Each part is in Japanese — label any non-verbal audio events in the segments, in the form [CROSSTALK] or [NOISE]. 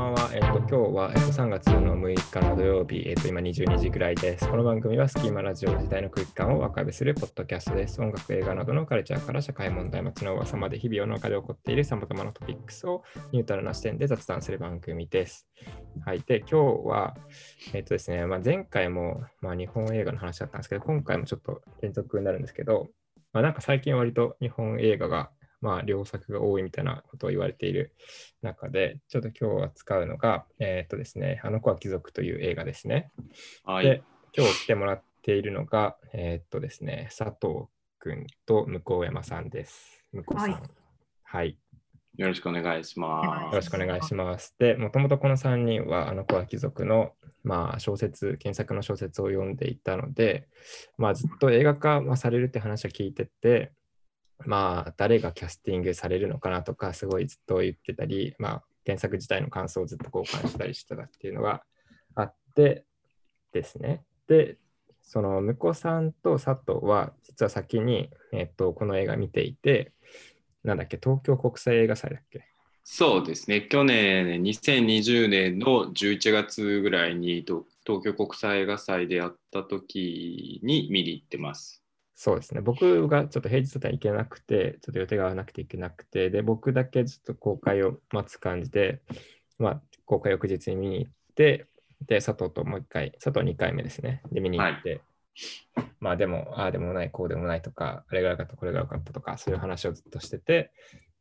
ばんは。えっと、今日は、えっと、3月の6日の土曜日、えっと、今22時ぐらいです。この番組はスキーマラジオ時代の空気感を若部するポッドキャストです。音楽、映画などのカルチャーから社会問題、街の噂まで日々世の中で起こっているさまざまなトピックスをニュートラルな視点で雑談する番組です。はい。で、今日は、えっとですね、まあ、前回も、まあ、日本映画の話だったんですけど、今回もちょっと連続になるんですけど、まあ、なんか最近割と日本映画がまあ、良作が多いみたいなことを言われている中で、ちょっと今日は使うのが、えっ、とですね、あの子は貴族という映画ですね。はい。で、今日来てもらっているのが、えっ、とですね、佐藤君と向山さんです。向こうさん。はいはい。よろしくお願いしまよろしくお願いします。で、もともとこの3人は、あの子は貴族の、まあ、小説、原作の小説を読んでいたので、まあ、ずっと映画化まあされるって話は聞いてて、まあ、誰がキャスティングされるのかなとか、すごいずっと言ってたり、まあ、原作自体の感想をずっと交換したりしてたっていうのがあってですね。で、その向さんと佐藤は、実は先に、えっと、この映画見ていて、なんだっけ、東京国際映画祭だっけ？そうですね。去年、2020年の11月ぐらいに東京国際映画祭でやった時に見に行ってます。そうですね。僕がちょっと平日だったら行けなくて、ちょっと予定が合わなくて行けなくて、で、僕だけちょっと公開を待つ感じで、まあ、公開翌日に見に行って、で、佐藤ともう一回、佐藤2回目ですね。で、見に行って、まあでも、ああでもない、こうでもないとか、あれが良かった、これが良かったとか、そういう話をずっとしてて、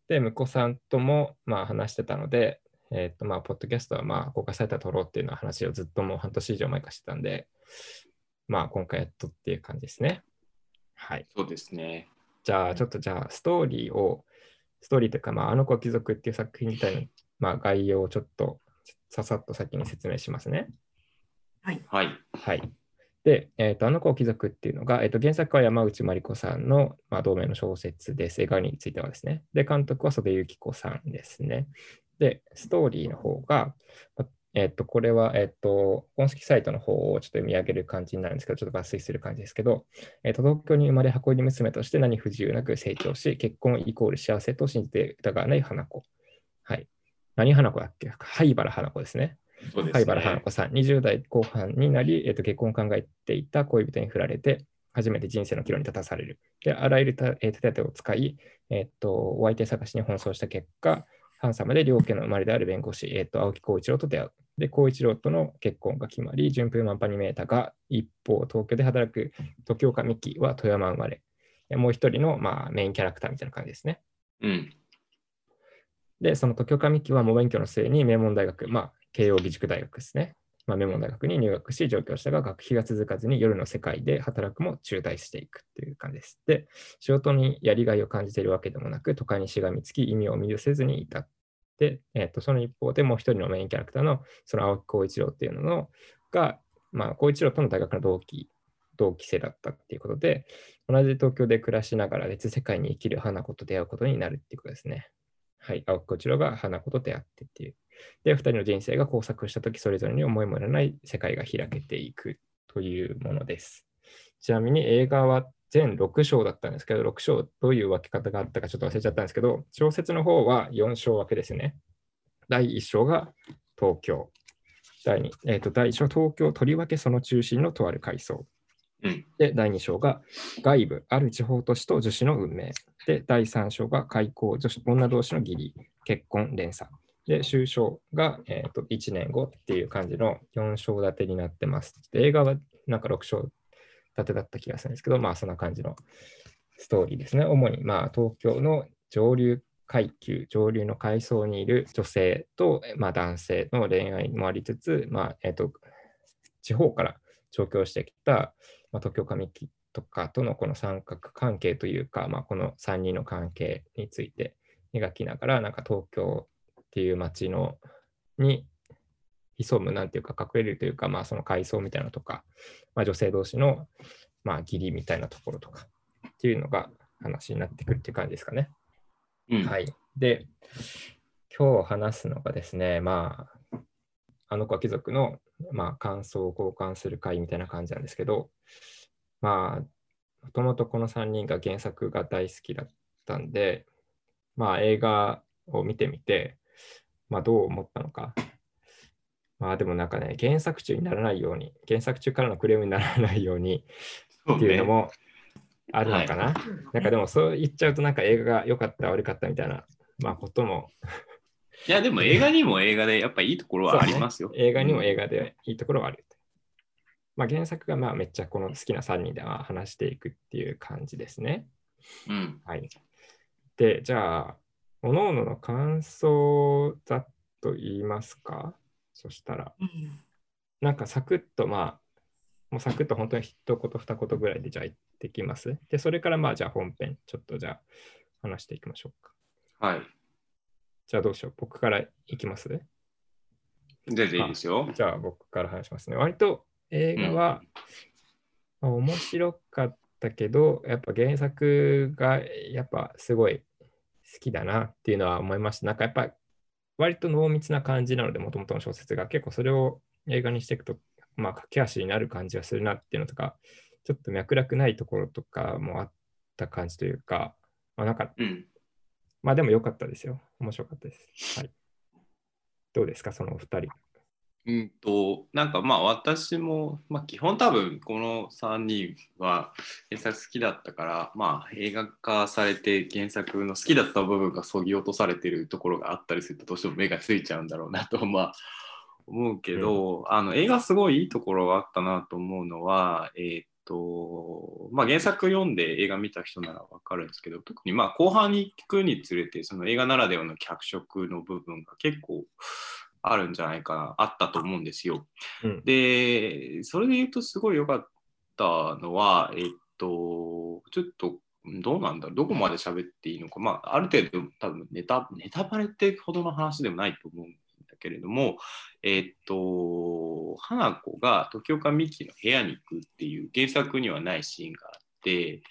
で、向こうさんとも、まあ話してたので、えっ、と、まあ、ポッドキャストは、まあ、公開されたら撮ろうっていうのは話をずっともう半年以上前からしてたんで、まあ、今回やっとっていう感じですね。はい。そうですね。じゃあ、ちょっとじゃあ、ストーリーを、ストーリーというか、まあ、あの子は貴族っていう作品自体の、まあ、概要をちょっとささっと先に説明しますね。はい。はい。はい。で、えーと、あの子は貴族っていうのが、えーと、原作は山内まりこさんの、まあ、同名の小説です。映画についてはですね。で、監督は袖幸子さんですね。で、ストーリーの方が、まえっと、これは、えっと、公式サイトの方をちょっと見上げる感じになるんですけど、ちょっと抜粋する感じですけど、えっと、東京に生まれ運び娘として何不自由なく成長し、結婚イコール幸せと信じて疑わない花子。はい。何花子だっけ灰原花子ですね。そうです灰原花ね。子さん、20代後半になり、えっと、結婚を考えていた恋人に振られて、初めて人生の岐路に立たされる。で、あらゆるたえー手立てを使い、えっと、お相手探しに奔走した結果、ハンサムで両家の生まれである弁護士、えっと、青木浩一郎と出会う。で、浩一郎との結婚が決まり、順風満帆に見えたが、一方、東京で働く時岡美希は富山生まれ。でもう一人の、まあ、メインキャラクターみたいな感じですね。うん。で、その時岡美希は猛勉強の末に名門大学、まあ、慶応義塾大学ですね。まあ、名門大学に入学し、上京したが、学費が続かずに夜の世界で働くも中退していくっていう感じです。で、仕事にやりがいを感じているわけでもなく、都会にしがみつき、意味を見せずにいた。で、えっとその一方でもう一人のメインキャラクターの、その青木浩一郎っていうのが、まあ、浩一郎との大学の同期、同期生だったっていうことで、同じ東京で暮らしながら別世界に生きる花子と出会うことになるっていうことですね。はい、青木浩一郎が花子と出会ってっていう。で、二人の人生が交錯したとき、それぞれに思いもよらない世界が開けていくというものです。ちなみに映画は全6章だったんですけど、6章どういう分け方があったかちょっと忘れちゃったんですけど、小説の方は4章分けですね。第1章が東京。第 2, えーと第1章、東京、とりわけその中心のとある階層。うん。で、第2章が外部、ある地方都市と女子の運命。で、第3章が開校、女子女同士の義理、結婚、連鎖。で、終章が、えーと1年後っていう感じの4章立てになってます。映画はなんか6章立てだった気がするんですけど、まあそんな感じのストーリーですね。主にまあ東京の上流階級、上流の階層にいる女性と、まあ、男性の恋愛もありつつ、まあえー、と地方から上京してきた、まあ、東京上期とかとのこの三角関係というか、まあ、この3人の関係について描きながら、なんか東京っていう街のに潜む、なんていうか、隠れるというか、まあ、その階層みたいなのとか、まあ、女性同士の、まあ、義理みたいなところとかっていうのが話になってくるっていう感じですかね。うん。はい。で、今日話すのがですね、まあ、あの子は貴族の、まあ、感想を交換する会みたいな感じなんですけど、まあ、もともとこの3人が原作が大好きだったんで、まあ、映画を見てみて、まあ、どう思ったのか、まあでもなんかね、原作中にならないように、原作中からのクレームにならないようにっていうのね。もあるのかな。なんかでもそう言っちゃうとなんか映画が良かった悪かったみたいな、まあこともいや、でも映画にも映画でやっぱいいところはありますよ。映画にも映画。画でいいところはある。まあ原作がまあめっちゃこの好きな3人では話していくっていう感じですね。うん。はい。で、じゃあ、各々の感想をざっと言いますか？そしたら、うんなんかサクッとまあ、もうサクッと本当に一言二言ぐらいでじゃあ言ってきます？で、それからまあじゃあ本編、ちょっとじゃあ話していきましょうか。はい。じゃあどうしよう？僕からいきます？全然いいですよ。じゃあ僕から話しますね。割と映画は、まあ面白かったけど、やっぱ原作がやっぱすごい好きだなっていうのは思いました。なんかやっぱ割と濃密な感じなので、もともとの小説が結構それを映画にしていくと、まあ駆け足になる感じがするなっていうのとか、ちょっと脈絡ないところとかもあった感じというか、まあなんか、うん。まあでも良かったですよ。面白かったです。はい。どうですか、そのお二人。うんと、なんかまあ私も、まあ基本多分この3人は原作好きだったから、まあ映画化されて原作の好きだった部分がそぎ落とされてるところがあったりするとどうしても目がついちゃうんだろうなと、まあ思うけど、あの映画すごいいいところがあったなと思うのは、えーっと、まあ原作読んで映画見た人ならわかるんですけど、特にまあ後半に行くにつれて、その映画ならではの脚色の部分が結構あるんじゃないかな、あったと思うんですよ。うん。で、それで言うとすごい良かったのは、えっと、ちょっと、どうなんだろう、どこまで喋っていいのか、まあ、ある程度、多分ネタ、ネタバレってほどの話でもないと思うんだけれども、えっと、花子が時岡美紀の部屋に行くっていう原作にはないシーンがあって、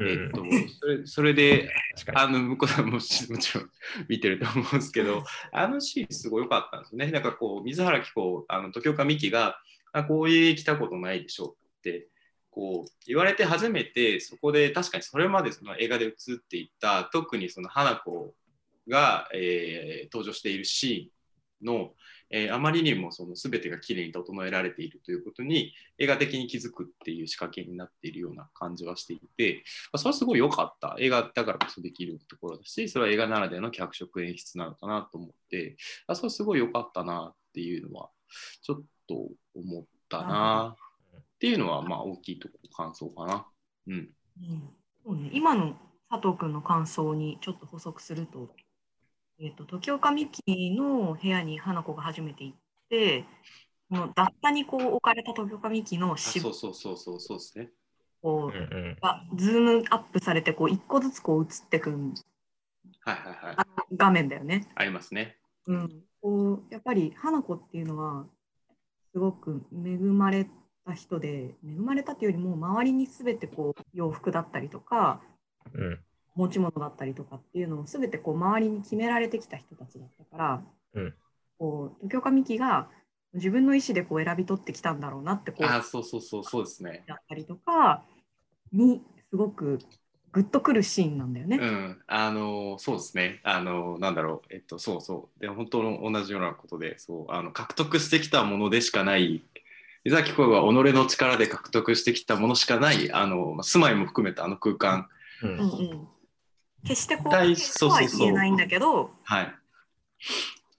えっと、それそれで。あの向こうさんもしもちろん見てると思うんですけど、あのシーンすごい良かったんですよね。なんかこう、水原希子、あの時岡美紀が、あこういう家来たことないでしょってこう言われて初めて、そこで確かにそれまでその映画で映っていた、特にその花子が、えー登場しているシーンの、えーあまりにもその全てがきれいに整えられているということに映画的に気づくっていう仕掛けになっているような感じはしていて、まあそれはすごい良かった。映画だからこそできるところだし、それは映画ならではの脚色演出なのかなと思って、あそれはすごい良かったなっていうのは、ちょっと思ったなっていうのは、まあ大きいとこ感想かな。うん。うん、今の佐藤君の感想にちょっと補足すると、えー、と時岡美紀の部屋に花子が初めて行って、このダッタにこう置かれた時岡美紀のそうそうそうそうそうですね。こうんうんうがズームアップされてこう一個ずつこう映ってくるはいはいはい。あ画面だよね。ありますね。うん、こうやっぱり花子っていうのはすごく恵まれた人で恵まれたっていうよりも周りに全てこう洋服だったりとかうん持ち物だったりとかっていうのを全てこう周りに決められてきた人たちだったから、うん。こう時岡美紀が自分の意思でこう選び取ってきたんだろうなってこうあそうそうそうそうですね。だったりとかにすごくグッとくるシーンなんだよね。うん、あのそうですね、あのなんだろう、えっと、そうそう、で本当の同じようなことで、そうあの獲得してきたものでしかない、伊崎子が己の力で獲得してきたものしかない、あの住まいも含めたあの空間、うんうんうん決してこうは言えないんだけどはい。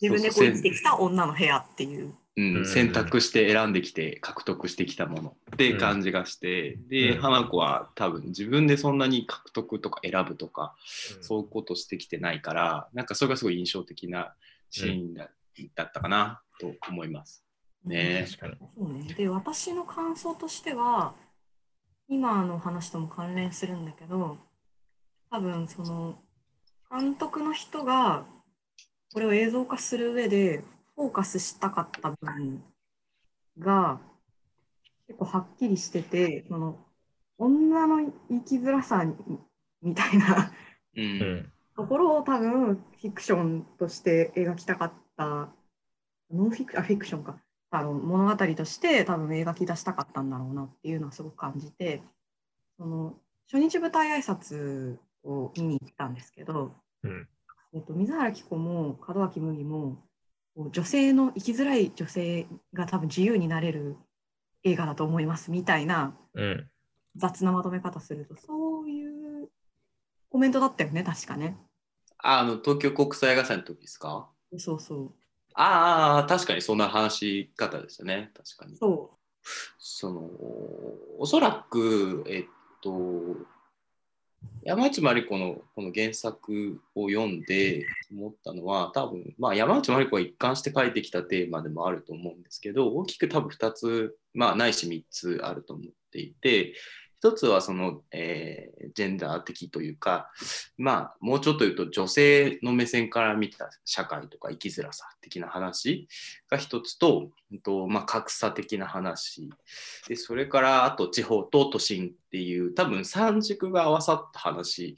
自分でこう生きてきた女の部屋っていう。うん。うん。選択して選んできて獲得してきたもの。って感じがして、で、うん。花子は多分自分でそんなに獲得とか選ぶとか、そういうことしてきてないから、なんかそれがすごい印象的なシーンだ,、だったかなと思います。ね。確かに。そうね、で私の感想としては今の話とも関連するんだけど多分その監督の人がこれを映像化する上でフォーカスしたかった部分が結構はっきりしててその女の生きづらさみたいなううん。んところを多分フィクションとして描きたかった。ノンフィクあフィクションか。あの物語として多分描き出したかったんだろうなっていうのはすごく感じてその初日舞台挨拶を見に行ったんですけど、うん。えっと、水原希子も門脇麦も女性の生きづらい女性が多分自由になれる映画だと思いますみたいなうん。雑なまとめ方するとそういうコメントだったよね確かね。ああの東京国際映画祭の時ですか？そうそう。ああ確かにそんな話し方でしたね。確かに。そそのおそらくえっと山内まり子のこの原作を読んで思ったのは多分、まあ、山内まり子が一貫して書いてきたテーマでもあると思うんですけど大きく多分2つ、まあ、ないし3つあると思っていて一つはその、えージェンダー的というか、まあ、もうちょっと言うと女性の目線から見た社会とか生きづらさ的な話が一つと、うんとまあ、格差的な話でそれからあと地方と都心っていう多分三軸が合わさった話。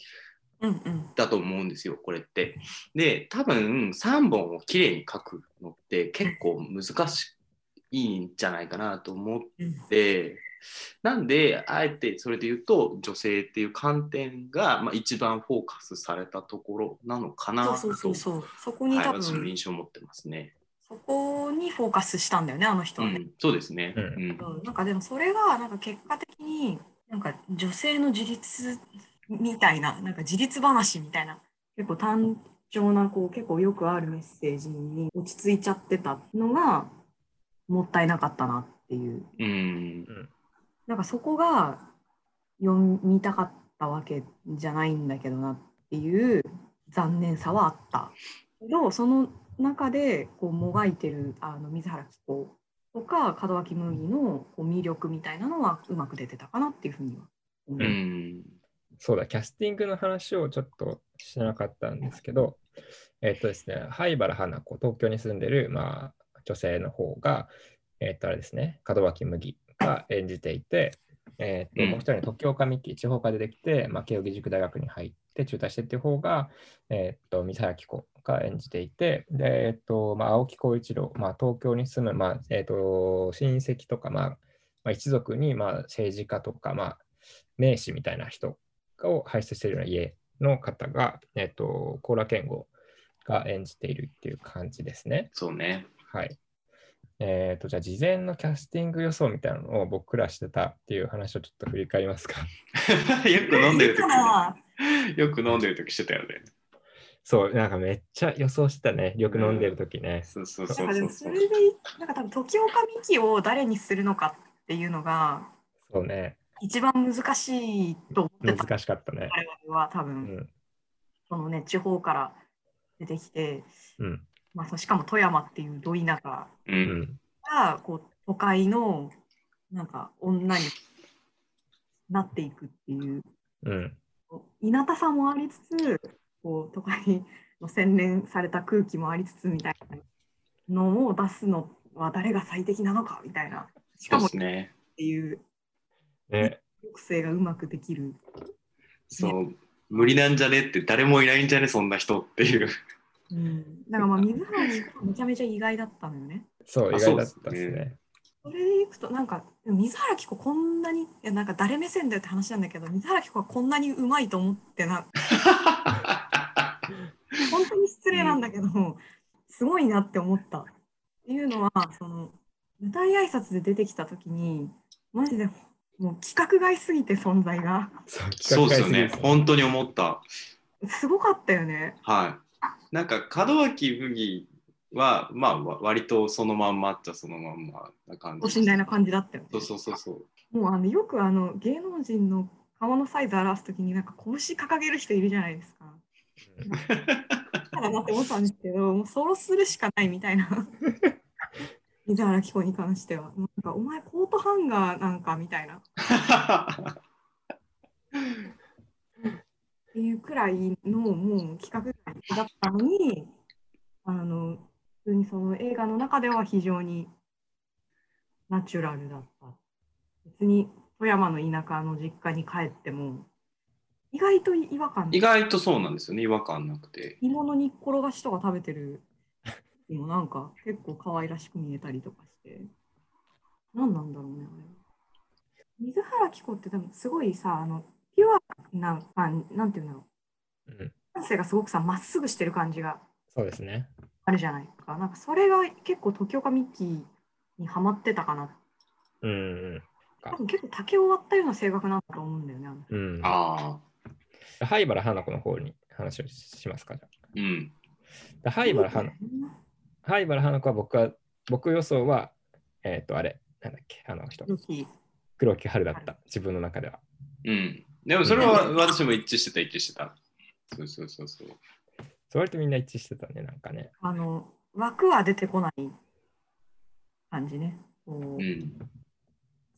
だと思うんですよこれって。で多分3本をきれいに書くのって結構難しいんじゃないかなと思っうんてなんであえてそれで言うと女性っていう観点が、まあ、一番フォーカスされたところなのかなそうとそうそうそう。そこにはい、多私の分、印象を持ってますね。そこにフォーカスしたんだよね、あの人はね。うん、そうですね。ううんんうんなんかでもそれがなんか結果的になんか女性の自立みたいななんか自立話みたいな結構単調なこう結構よくあるメッセージに落ち着いちゃってたのがもったいなかったなっていううんなんかそこが読みたかったわけじゃないんだけどなっていう残念さはあったけどその中でこうもがいてるあの水原希子とか門脇麦のこう魅力みたいなのはうまく出てたかなっていうふうには思う。うそうだ、キャスティングの話をちょっとしなかったんですけど、えっとですね、灰原花子、東京に住んでる、まあ、女性の方が、えっと、あれですね、門脇麦が演じていて、えっと、うんもう一人の時岡美希、地方から出てきて、まあ、慶應義塾大学に入って中退してっていう方が、えっと、水原希子が演じていて、で、えっと、まあ、青木浩一郎、まあ、東京に住む、まあ、えっと、親戚とか、まあ、まあ、一族に、まあ、政治家とか、まあ、名士みたいな人を輩出しているような家の方が、えっと、高良健吾が演じているっていう感じですね。そうね。はい。えっと、じゃあ、事前のキャスティング予想みたいなのを僕らしてたっていう話をちょっと振り返りますか。[LAUGHS] よく飲んでる時だからよく飲んでる時してたよね。そう、なんかめっちゃ予想してたね。よく飲んでる時ね。そうそうだそうそうそうれ。でなんか多分時岡美希を誰にするのかっていうのがそうね。一番難しいと思ってた難しかったね。我々は多う分、ん。そのね地方から出てきて、うん。まあ、そうしかも富山っていうど田舎。がこう都会のなんか女になっていくっていううん。いなたさもありつつこう都会の洗練された空気もありつつみたいなのを出すのは誰が最適なのかみたいなしそうかもっですね。ていうね。抑制がうまくできるそう。無理なんじゃねって誰もいないんじゃねそんな人っていう。うん、だからまあ水原希子はめちゃめちゃ意外だったのよね。そう、あ意外だったですね。それでいくとなんか水原希子こんなにいやなんか誰目線だよって話なんだけど水原希子はこんなにうまいと思ってな [LAUGHS] 本当に失礼なんだけど、すごいなって思ったっていうのはその舞台挨拶で出てきた時にマジでもう規格外すぎて存在がそうですよね。本当に思った。すごかったよね。はい。なんか門脇麦はまあわ割とそのまんまっちゃそのまんまな感じ。ご信頼な感じだったよね。そうそうそうそう。もうあのよくあの芸能人の顔のサイズ表すときになんか拳掲げる人いるじゃないですか。だなって思ったんですけど、もうそうするしかないみたいな。[LAUGHS] 水原希子に関しては。なんかお前コートハンガーなんかみたいな。[LAUGHS] っていうくらいのもう企画外だったのに、あの、普通にその映画の中では非常にナチュラルだった。別に富山の田舎の実家に帰っても、意外と違和感意外とそうなんですよね。違和感なくて。煮物に転がしとか食べてる時もなんか結構可愛らしく見えたりとかして何なんだろうねあれは水原希子ってでもすごいさあのピュアな感なんていうんだろううん感性がすごくさまっすぐしてる感じがそうですね。あるじゃないか。なんかそれが結構時岡美紀にハマってたかな。うんうん。多分結構竹を割ったような性格なんだと思うんだよね。あのうん。ああ、灰原花子の方に話をしますか。じゃうん。あ灰原花灰原花子は僕は、僕予想は、えっ、と、あれ、なんだっけ、あの人、黒木春だった、自分の中では。うん。でもそれは私も一致してた、一致してた。そうそうそうそう。そう割とみんな一致してたね、なんかね。あの枠は出てこない感じね。こううん。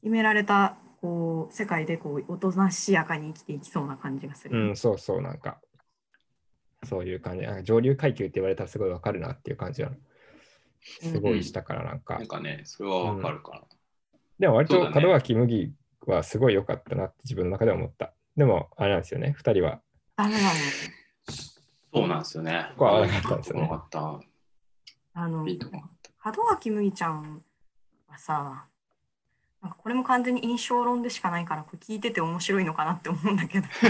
決められたこう世界でこうおとなしやかに生きていきそうな感じがすうる。ん、そうそう、なんか、そういう感じ。なんか上流階級って言われたらすごいわかるなっていう感じは、すごいしたから、なんか。なんかね、それはわかるかな。でも割と門脇麦はすごい良かったなって自分の中では思った。でも、あれなんですよね、2人は。ダメなの。そうなんですよね。ここは合わなかったんですよねっあのた。いいとこ門脇麦ちゃんはさ、なんかこれも完全に印象論でしかないから、これ聞いてて面白いのかなって思うんだけど、[LAUGHS]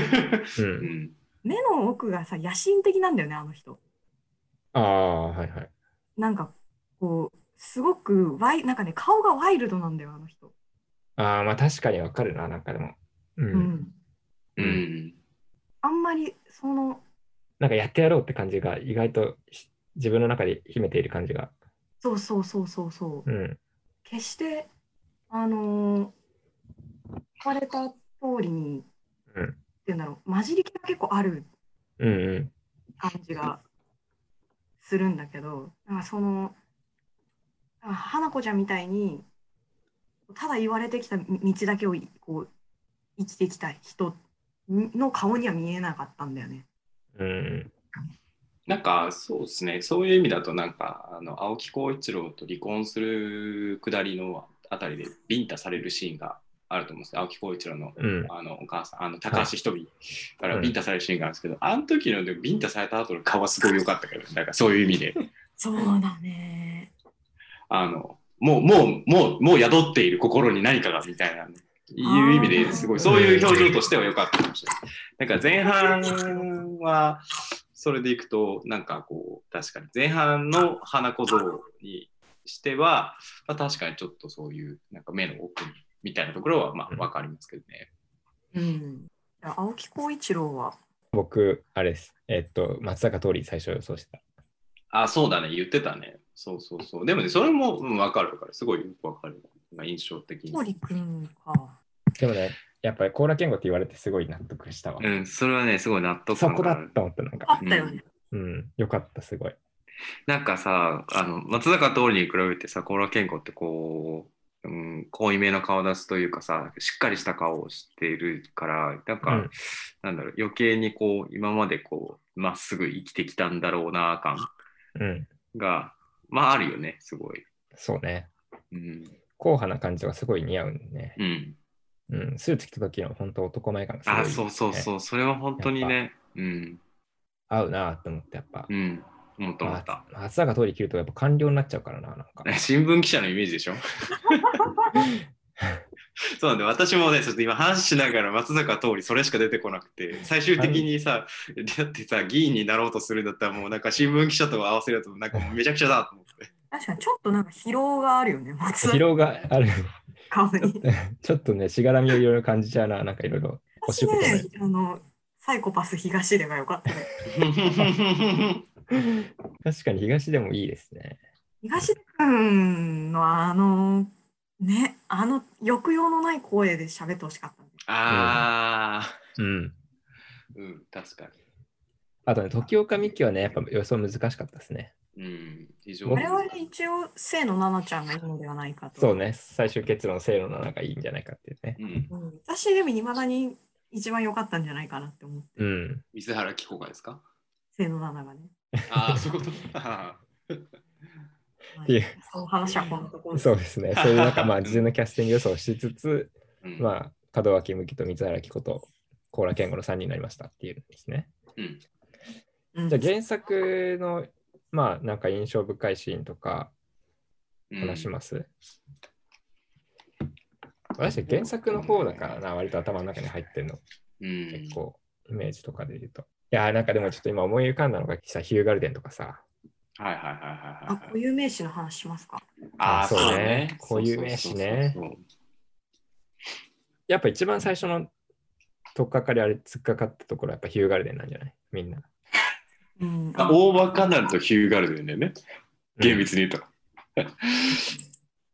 う。うんん。目の奥がさ、野心的なんだよね、あの人。ああ、はいはい。なんかこう、すごくワイ、なんかね、顔がワイルドなんだよ、あの人。ああ、まあ確かにわかるな、なんかでも。うん。うん。うん。あんまりその、なんかやってやろうって感じが意外とし自分の中で秘めている感じが。そうそうそうそうそう。うん。決して、あのー、言われた通りに、うんっていうんだろう、混じり気が結構あるうんうん。感じがするんだけど、なんかその、なんか花子ちゃんみたいに、ただ言われてきた道だけをいこう生きてきた人の顔には見えなかったんだよね。うん。なんかそうですね、そういう意味だと、なんかあの青木浩一郎と離婚するくだりのあたりでビンタされるシーンがあると思うんですよ、青木浩一郎の,、うん。あのお母さん、あの高橋ひとみからビンタされるシーンがあるんですけど、あの時のでビンタされた後の顔はすごい良かったけど、なんかそういう意味で、そうだね。あのもう、もう、もう、もう宿っている心に何かがみたいな、いう意味ですごい、そういう表情としては良かったかもしれない。なんか前半は、それでいくと、なんかこう、確かに前半の花小僧にしては、まあ、確かにちょっとそういう、なんか目の奥にみたいなところは、まあ、わかりますけどね。うん。青木浩一郎は、僕、あれです。えっと、松坂桃李最初予想してた。あ、そうだね、言ってたね。そうそうそう。でもね、それも、うん、わかるわかる。すごいよくわかる。まあ、印象的に。森くんか。でもね、やっぱり甲羅健吾って言われてすごい納得したわ。うん、それはね、すごい納得そこだと思った、なんあか。ったよね。うん、よかった、すごい。なんかさ、あの松坂桃李に比べてさ、高良健吾ってこう、うん、濃いめの顔出すというかさ、しっかりした顔をしているから、なんか、うんなんだろう、余計にこう、今までこう、まっすぐ生きてきたんだろうな感うん、が、まああるよね、すごい。そうね。うん。硬派な感じがすごい似合うんね。うん、うん、スーツ着た時の本当男前感がすごい、あ、そうそうそう、それは本当にね、うん、合うなと思って、やっぱ。うん、思った思まった。あ松坂桃李着るとやっぱ官僚になっちゃうからな、なんか。新聞記者のイメージでしょ？[LAUGHS] そうなんで私もねちょっと今話しながら松坂桃李それしか出てこなくて最終的にさ、だってさ議員になろうとするんだったらもうなんか新聞記者と合わせるとなんかもうめちゃくちゃだと思って。確かにちょっとなんか疲労があるよね、松疲労がある。顔に。[LAUGHS] ちょっとね、しがらみをいろいろ感じちゃうな、なんかいろいろ。お仕事。ねあの、サイコパス東出がよかったね。[LAUGHS] 確かに東でもいいですね。東出くんのあの、ね、あの抑揚のない声で喋ってほしかったんで。ああうん。うん確かあとね、時岡美紀はね、やっぱ予想難しかったですね。にうん非常に。我々一応、清野奈々ちゃんがいいのではないかと。そうね、最終結論、清野のがいいんじゃないかっていうね。うん。うん、私でもいまだに一番良かったんじゃないかなって思って、うん。水原希子がですか？清野奈々がね。ああそういうこと。あていう。その話はこのところそうですね。そういうなんか、まあ、事前のキャスティング予想をしつつ、ーうん。まあ、門脇麦と水原希子と高良健吾の3人になりましたっていうんですね。うん。うん。じゃあ、原作の、まあ、なんか印象深いシーンとかうん話します、私、原作の方だからな、割と頭の中に入ってるの。うん結構、イメージとかで言うと。いやー、なんかでもちょっと今思い浮かんだのがさ、ヒューガルデンとかさ、はいはいはいはいあ、はい。固有名詞の話しますか？ああ、そうね。固有名詞ねやっぱ一番最初の取っかかりあれ突っかかったところはやっぱヒューガルデンなんじゃない？みんな。うん。あオーバーカナルとヒューガルデンだよね。厳密に言うと。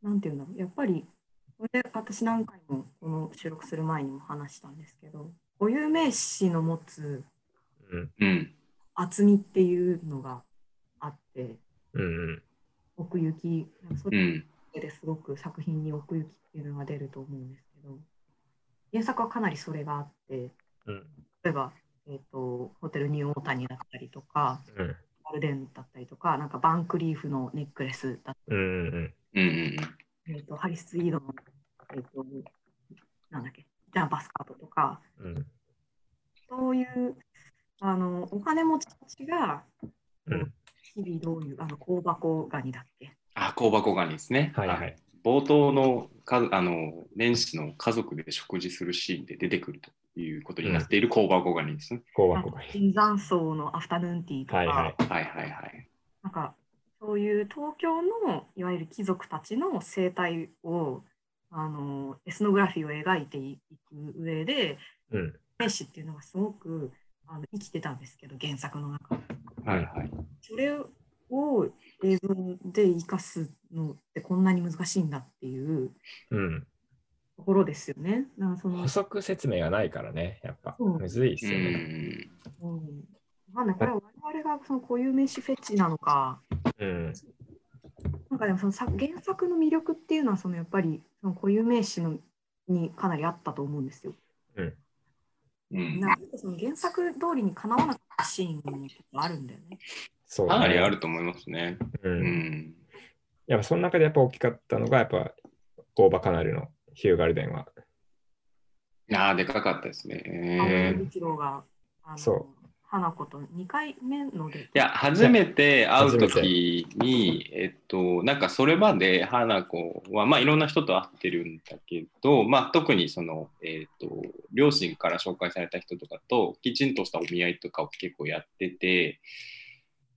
なんていうんだろう。やっぱり、これ私何回もこの収録する前にも話したんですけど、固有名詞の持つ。厚みっていうのがあって、うんうん奥行き、それうん。ですごく作品に奥行きっていうのが出ると思うんですけど、原作はかなりそれがあって、うん例えば、えー、とホテルニューオータニだったりとか、うん。ガルデンだったりとか、なんかバンクリーフのネックレスだっうんうんうん。うんたり、えー、とハリス・イードの、えー、となんだっけ、ジャンパスカートとか、うん。そういうあのお金持ちたちがうん。日々どういう、あの香箱ガニだっけ、あ、香箱ガニですね。はいはい。冒頭のかあの年始の家族で食事するシーンで出てくるということになっている香箱ガニですね。香なんか箱がいい。椿山荘のアフタヌーンティーとか、はいはい。はいはいはい。なんかそういう東京のいわゆる貴族たちの生態をあのエスノグラフィーを描いていく上でうん名詞っていうのがすごくあの生きてたんですけど原作の中ではいはい。それを映像で生かすのってこんなに難しいんだっていううん。ところですよね。なんかその補足説明がないからね、やっぱむずいっすうよね。ん。うん、わかんないこれは我々がその固有名詞フェチなのかうん。なんかでもそのさ原作の魅力っていうのはそのやっぱりその固有名詞のにかなりあったと思うんですよ。うん。なんかその原作通りにかなわなかったシーンも結構あるんだよね。そうかなりあね。ると思いますね。う。うんん。やっぱその中でやっぱ大きかったのが、やっぱオーバーカナルのヒューガルデンは。ああ、でかかったです青ね。そ花子と2回目のでいや、初めて会うときに、えっと、なんかそれまで花子は、まあいろんな人と会ってるんだけど、まあ特にその、えっと、両親から紹介された人とかと、きちんとしたお見合いとかを結構やってて、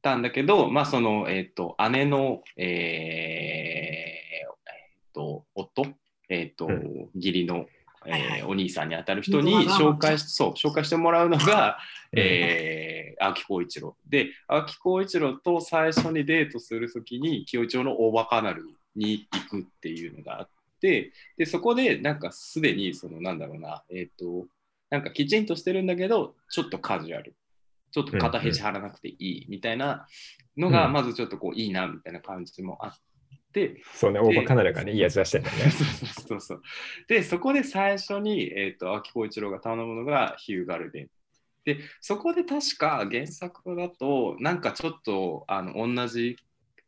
たんだけど、まあその、えっと、姉の、えーえっと、夫、えっと、う義理の、えーはいはい。お兄さんにあたる人に紹介しそう紹介してもらうのが、うんえー、青木浩一郎。で青木浩一郎と最初にデートするときに清一郎の大バカナルに行くっていうのがあってでそこでなんかすでにそのなんだろうなえっ、となんかきちんとしてるんだけどちょっとカジュアル。ちょっと肩肘張らなくていいみたいなのがうん。まずちょっとこういいなみたいな感じもあって。そうね、オーバーカナルがね、いい味出してんだよね。[LAUGHS] そうそうそうでそこで最初に、えー、と秋光一郎が頼むのがヒューガルデンでそこで確か原作だとなんかちょっとあの同じ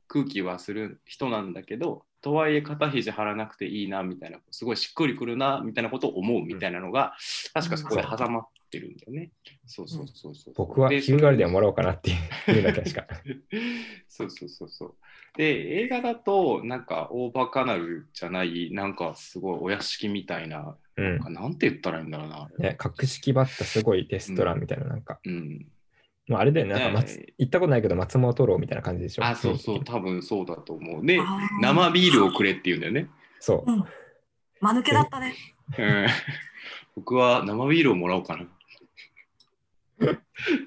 空気はする人なんだけどとはいえ肩肘張らなくていいなみたいなすごいしっくりくるなみたいなことを思うみたいなのが、確かそこで挟まってるんだよね。そうそうそうそう。僕はでヒューガルデンをもらおうかなっていういうだけしか。[LAUGHS] そうそうそうそう。で、映画だと、なんか、オーバーカナルじゃない、なんか、すごいお屋敷みたいな、うん。なんて言ったらいいんだろうな。ね、格式ばったすごいレストランみたいな、なんか、うん。まあ、あれだよね、なんか松ね行ったことないけど、松本楼みたいな感じでしょ。あ、そうそう、多分そうだと思う。で、生ビールをくれって言うんだよね。そう。うん。間抜けだったね。うん僕は生ビールをもらおうかな。っ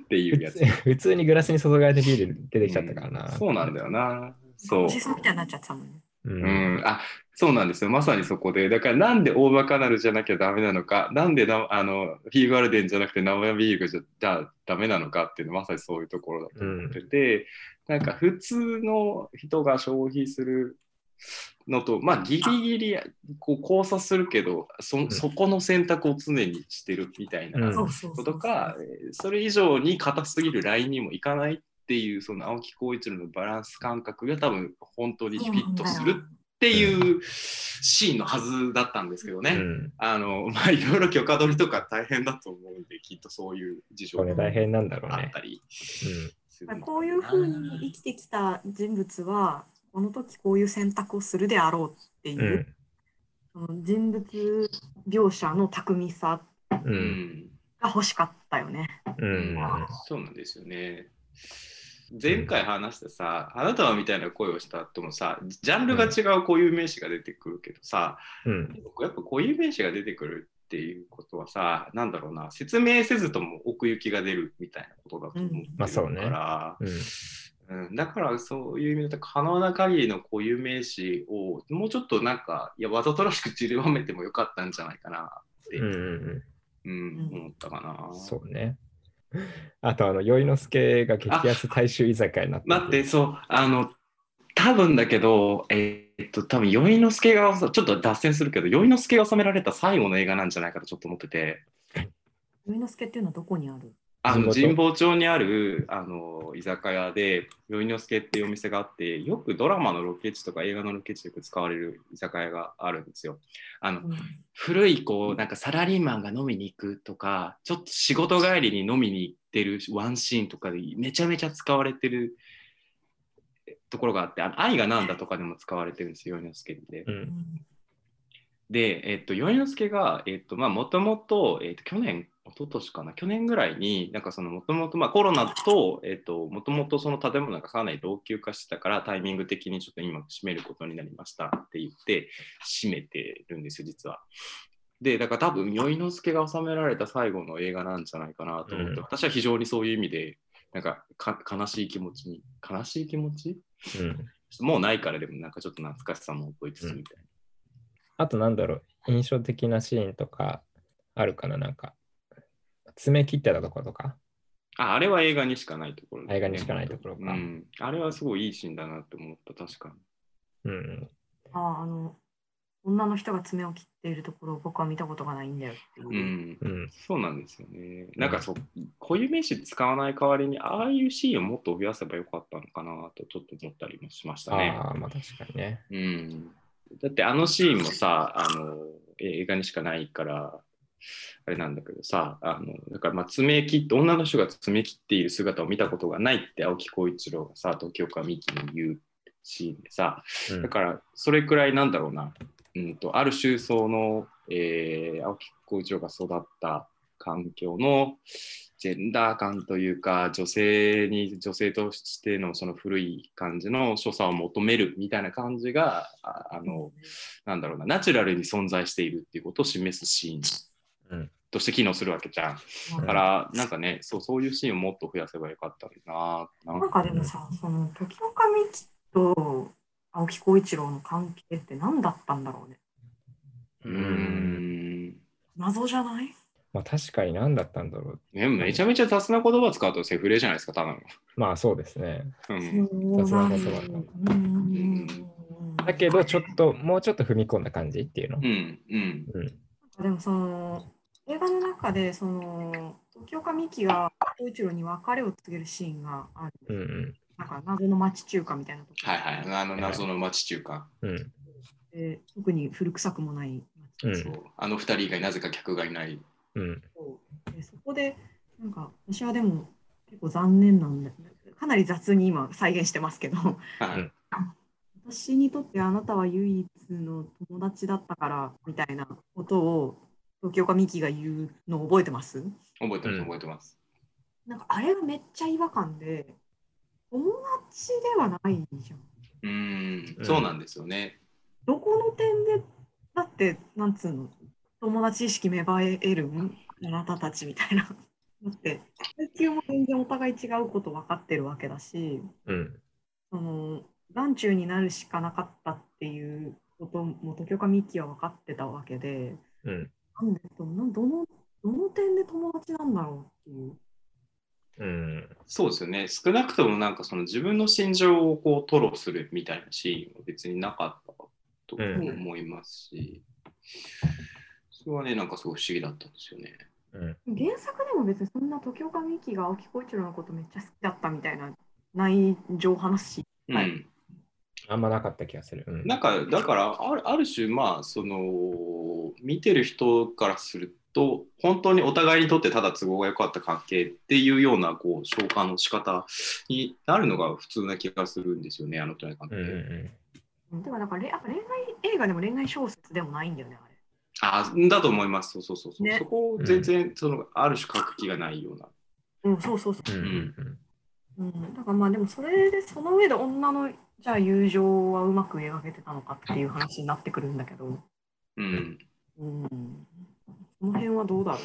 ていうやつ。普通にグラスに注がれてビール出てきちゃったからな。うんそうなんだよな。そう。みたいになっちゃってたもんね。う。うん。ん、あそうなんですよ、まさにそこで、だからなんでオーバーカナルじゃなきゃダメなのか、なんでなあのフィーガルデンじゃなくて生ビールじゃダメなのかっていうのはまさにそういうところだと思ってて、なんか普通の人が消費するのと、まあギリギリこう交差するけどそ、そこの選択を常にしてるみたいなうん。そうそうそうことか、えーそれ以上に硬すぎるラインにもいかないっていう、その青木浩一郎のバランス感覚が多分本当にフィットするっていうシーンのはずだったんですけどね。うん。あの、まあ、いろいろ許可取りとか大変だと思うんで、きっとそういう事情これ大変なんだろうねあっ。たりするのかなこういうふうに生きてきた人物は、この時こういう選択をするであろうっていうう、ん。その人物描写の巧みさう。うんんが欲しかったよね。うん。そうなんですよね。前回話したさ、あなたはみたいな声をした後もさ、ジャンルが違う固有名詞が出てくるけどさ、うん。やっぱ固有名詞が出てくるっていうことはさ、なんだろうな、説明せずとも奥行きが出るみたいなことだと思ってるまあそうねから、うん。うん、だからそういう意味だと可能な限りの固有名詞をもうちょっとなんかいやわざとらしく散りばめてもよかったんじゃないかなって、うんうんうん思ったかなうん。。そうね。[LAUGHS] あと、あの、宵之助が激安大衆居酒屋になって待ってそうあの多分だけどえーっと多分宵之助がちょっと脱線するけど宵之助が収められた最後の映画なんじゃないかとちょっと思ってて。[LAUGHS] 上之助っていうのはどこにある？あの神神保町にあるあの居酒屋で宵之助っていうお店があってよくドラマのロケ地とか映画のロケ地でよく使われる居酒屋があるんですよ。あのうん古いこうなんかサラリーマンが飲みに行くとかちょっと仕事帰りに飲みに行ってるワンシーンとかでめちゃめちゃ使われてるところがあって「あの愛がなんだ」とかでも使われてるんですよ宵之助って。う。うんんで、えっと、宵之助が、えっと、まあ、もともと、えっと、去年、一昨年かな、去年ぐらいに、なんかその、もともと、まあ、コロナと、えっと、もともとその建物がかなり老朽化してたから、タイミング的にちょっと今、閉めることになりましたって言って、閉めてるんですよ、実は。で、だから多分、宵之助が収められた最後の映画なんじゃないかなと思って、うん私は非常にそういう意味で、なんかか悲しい気持ちに、悲しい気持ち？うん。もうないからでも、なんかちょっと懐かしさも覚えつつみたいな。あと、なんだろう、印象的なシーンとかあるかななんか、爪切ってたところとか。ああれは映画にしかないところ、映画にしかないところかうん。あれはすごいいいシーンだなって思った、確かに。うん。あああの女の人が爪を切っているところを僕は見たことがないんだよっていう。うん。うん。そうなんですよね。なんかそう、固有名詞使わない代わりに、ああいうシーンをもっと増やせばよかったのかなとちょっと思ったりもしましたね。ああ、まあ確かにね。うん。だってあのシーンもさ、あの、映画にしかないから、あれなんだけどさ、あの、だからまあ爪切って、女の人が爪切っている姿を見たことがないって青木浩一郎がさ、東京かミキに言うシーンでさ、うん。だからそれくらいなんだろうな、うん、とある種その、えー青木浩一郎が育った環境のジェンダー感というか女性に女性としてのその古い感じの所作を求めるみたいな感じがああのなんだろうなナチュラルに存在しているっていうことを示すシーン。うんとして機能するわけじゃん。だからなんかねそうそういうシーンをもっと増やせばよかったななんかでもさ、その時岡美紀と青木浩一郎の関係って何だったんだろうね。うーん謎じゃない？まあ確かに何だったんだろう。ね、めちゃめちゃ雑な言葉使うとセフレじゃないですか、ただの。まあそうですね。うん雑な言葉うんだけど、ちょっと、もうちょっと踏み込んだ感じっていうのう。んうんうん。でもその映画の中でその時岡美紀が浩一郎に別れを告げるシーンがある。うんうん。なんか謎の町中華みたいなとこはいはい。あの謎の町中華。うん。で特に古臭くもない町うんそうあの二人以外なぜか客がいない。うん。でそこでなんか私はでも結構残念なんだかなり雑に今再現してますけど私にとってあなたは唯一の友達だったからみたいなことを時岡美紀が言うのを覚えてます？覚えてます、うん覚えてます。なんかあれがめっちゃ違和感で友達ではないじゃん。うーんうんそうなんですよね。どこの点でだってなんつうの？友達意識芽生えるんあなたたちみたいな。[LAUGHS] だって階級も全然お互い違うこと分かってるわけだしうん。その眼中になるしかなかったっていうことも時岡美紀は分かってたわけでうん。なんでどのどのどの点で友達なんだろうっていう。うん。そうですよね。少なくともなんかその自分の心情をこう吐露するみたいなシーンは別になかったと思いますし、それはね、なんかすごい不思議だったんですよね。うん。原作でも別にそんな時岡美紀が青木浩一郎のことめっちゃ好きだったみたいな内情話うんはいあんまなかった気がする。うん。なんかだからあるある種まあその見てる人からすると本当にお互いにとってただ都合が良かった関係っていうようなこう消化の仕方になるのが普通な気がするんですよねあの人の関係。うんうんでもだかられやっぱ恋愛映画でも恋愛小説でもないんだよねあれ。あだと思いますそうそうそうそう、ねそこを全然そのある種書く気がないような。うん、そうそうそう。うんうん、だからまあでもそれでその上で女のじゃあ友情はうまく描けてたのかっていう話になってくるんだけど、うん。うん、その辺はどうだろ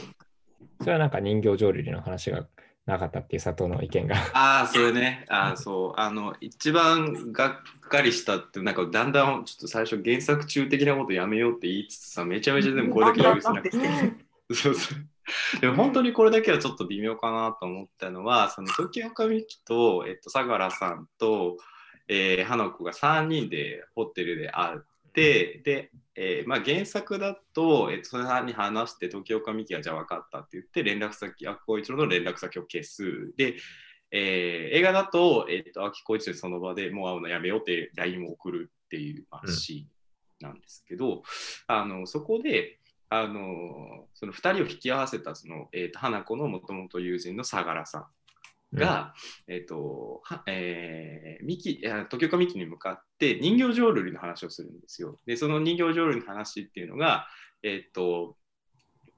それはなんか人形浄瑠璃の話がなかったっていう佐藤の意見が。ああ、それね。ああ、そう。あの、一番がっかりしたって、なんかだんだんちょっと最初原作中的なことやめようって言いつつさ、めちゃめちゃでう。もこれだけ許せなくてそうそう。でも本当にこれだけはちょっと微妙かなと思ったのは、その時岡美樹と、えっと、相良さんと、えー、花子が3人でホテルで会って、で、えーまあ、原作だと、えっと、その3人話して、時岡美樹がじゃあ分かったって言って、連絡先、秋光一郎の連絡先を消す。で、えー映画だと、えっと、秋光一郎にその場でもう会うのやめようって LINE を送るっていう、シーンなんですけど、あのそこで、あのその2人を引き合わせたその、えー、と花子のもともと友人の相良さんが、えっ、と、はえー、ミキ、時岡美紀に向かって人形浄瑠璃の話をするんですよ。で、その人形浄瑠璃の話っていうのが、えっ、と、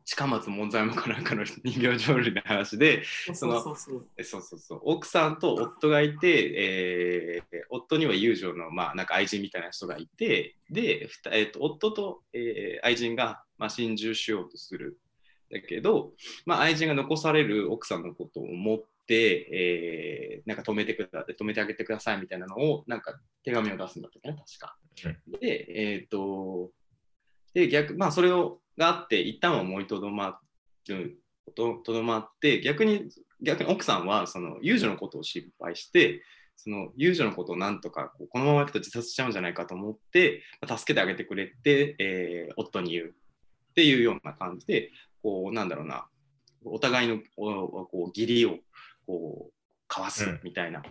近松門左衛門かなんかの [LAUGHS] 人形浄瑠璃の話で、そうそうそうそう。えそうそうそう奥さんと夫がいて、えー夫には友情の、まあ、なんか愛人みたいな人がいてで、ふたえーと夫と、えー愛人が、まあ、心中しようとするだけど、まあ、愛人が残される奥さんのことを思って、えーなんか止めてくだ止めてあげてくださいみたいなのをなんか手紙を出すんだったっけね確か。でえっ、とで逆まあそれをがあって一旦は思いとどまるととどまって逆に逆に奥さんはその遊女のことを心配してその遊女のことをなんとかこのままいくと自殺しちゃうんじゃないかと思って、まあ助けてあげてくれって、えー夫に言うっていうような感じでこうなんだろうなお互いのおこう義理をこう交わすみたいな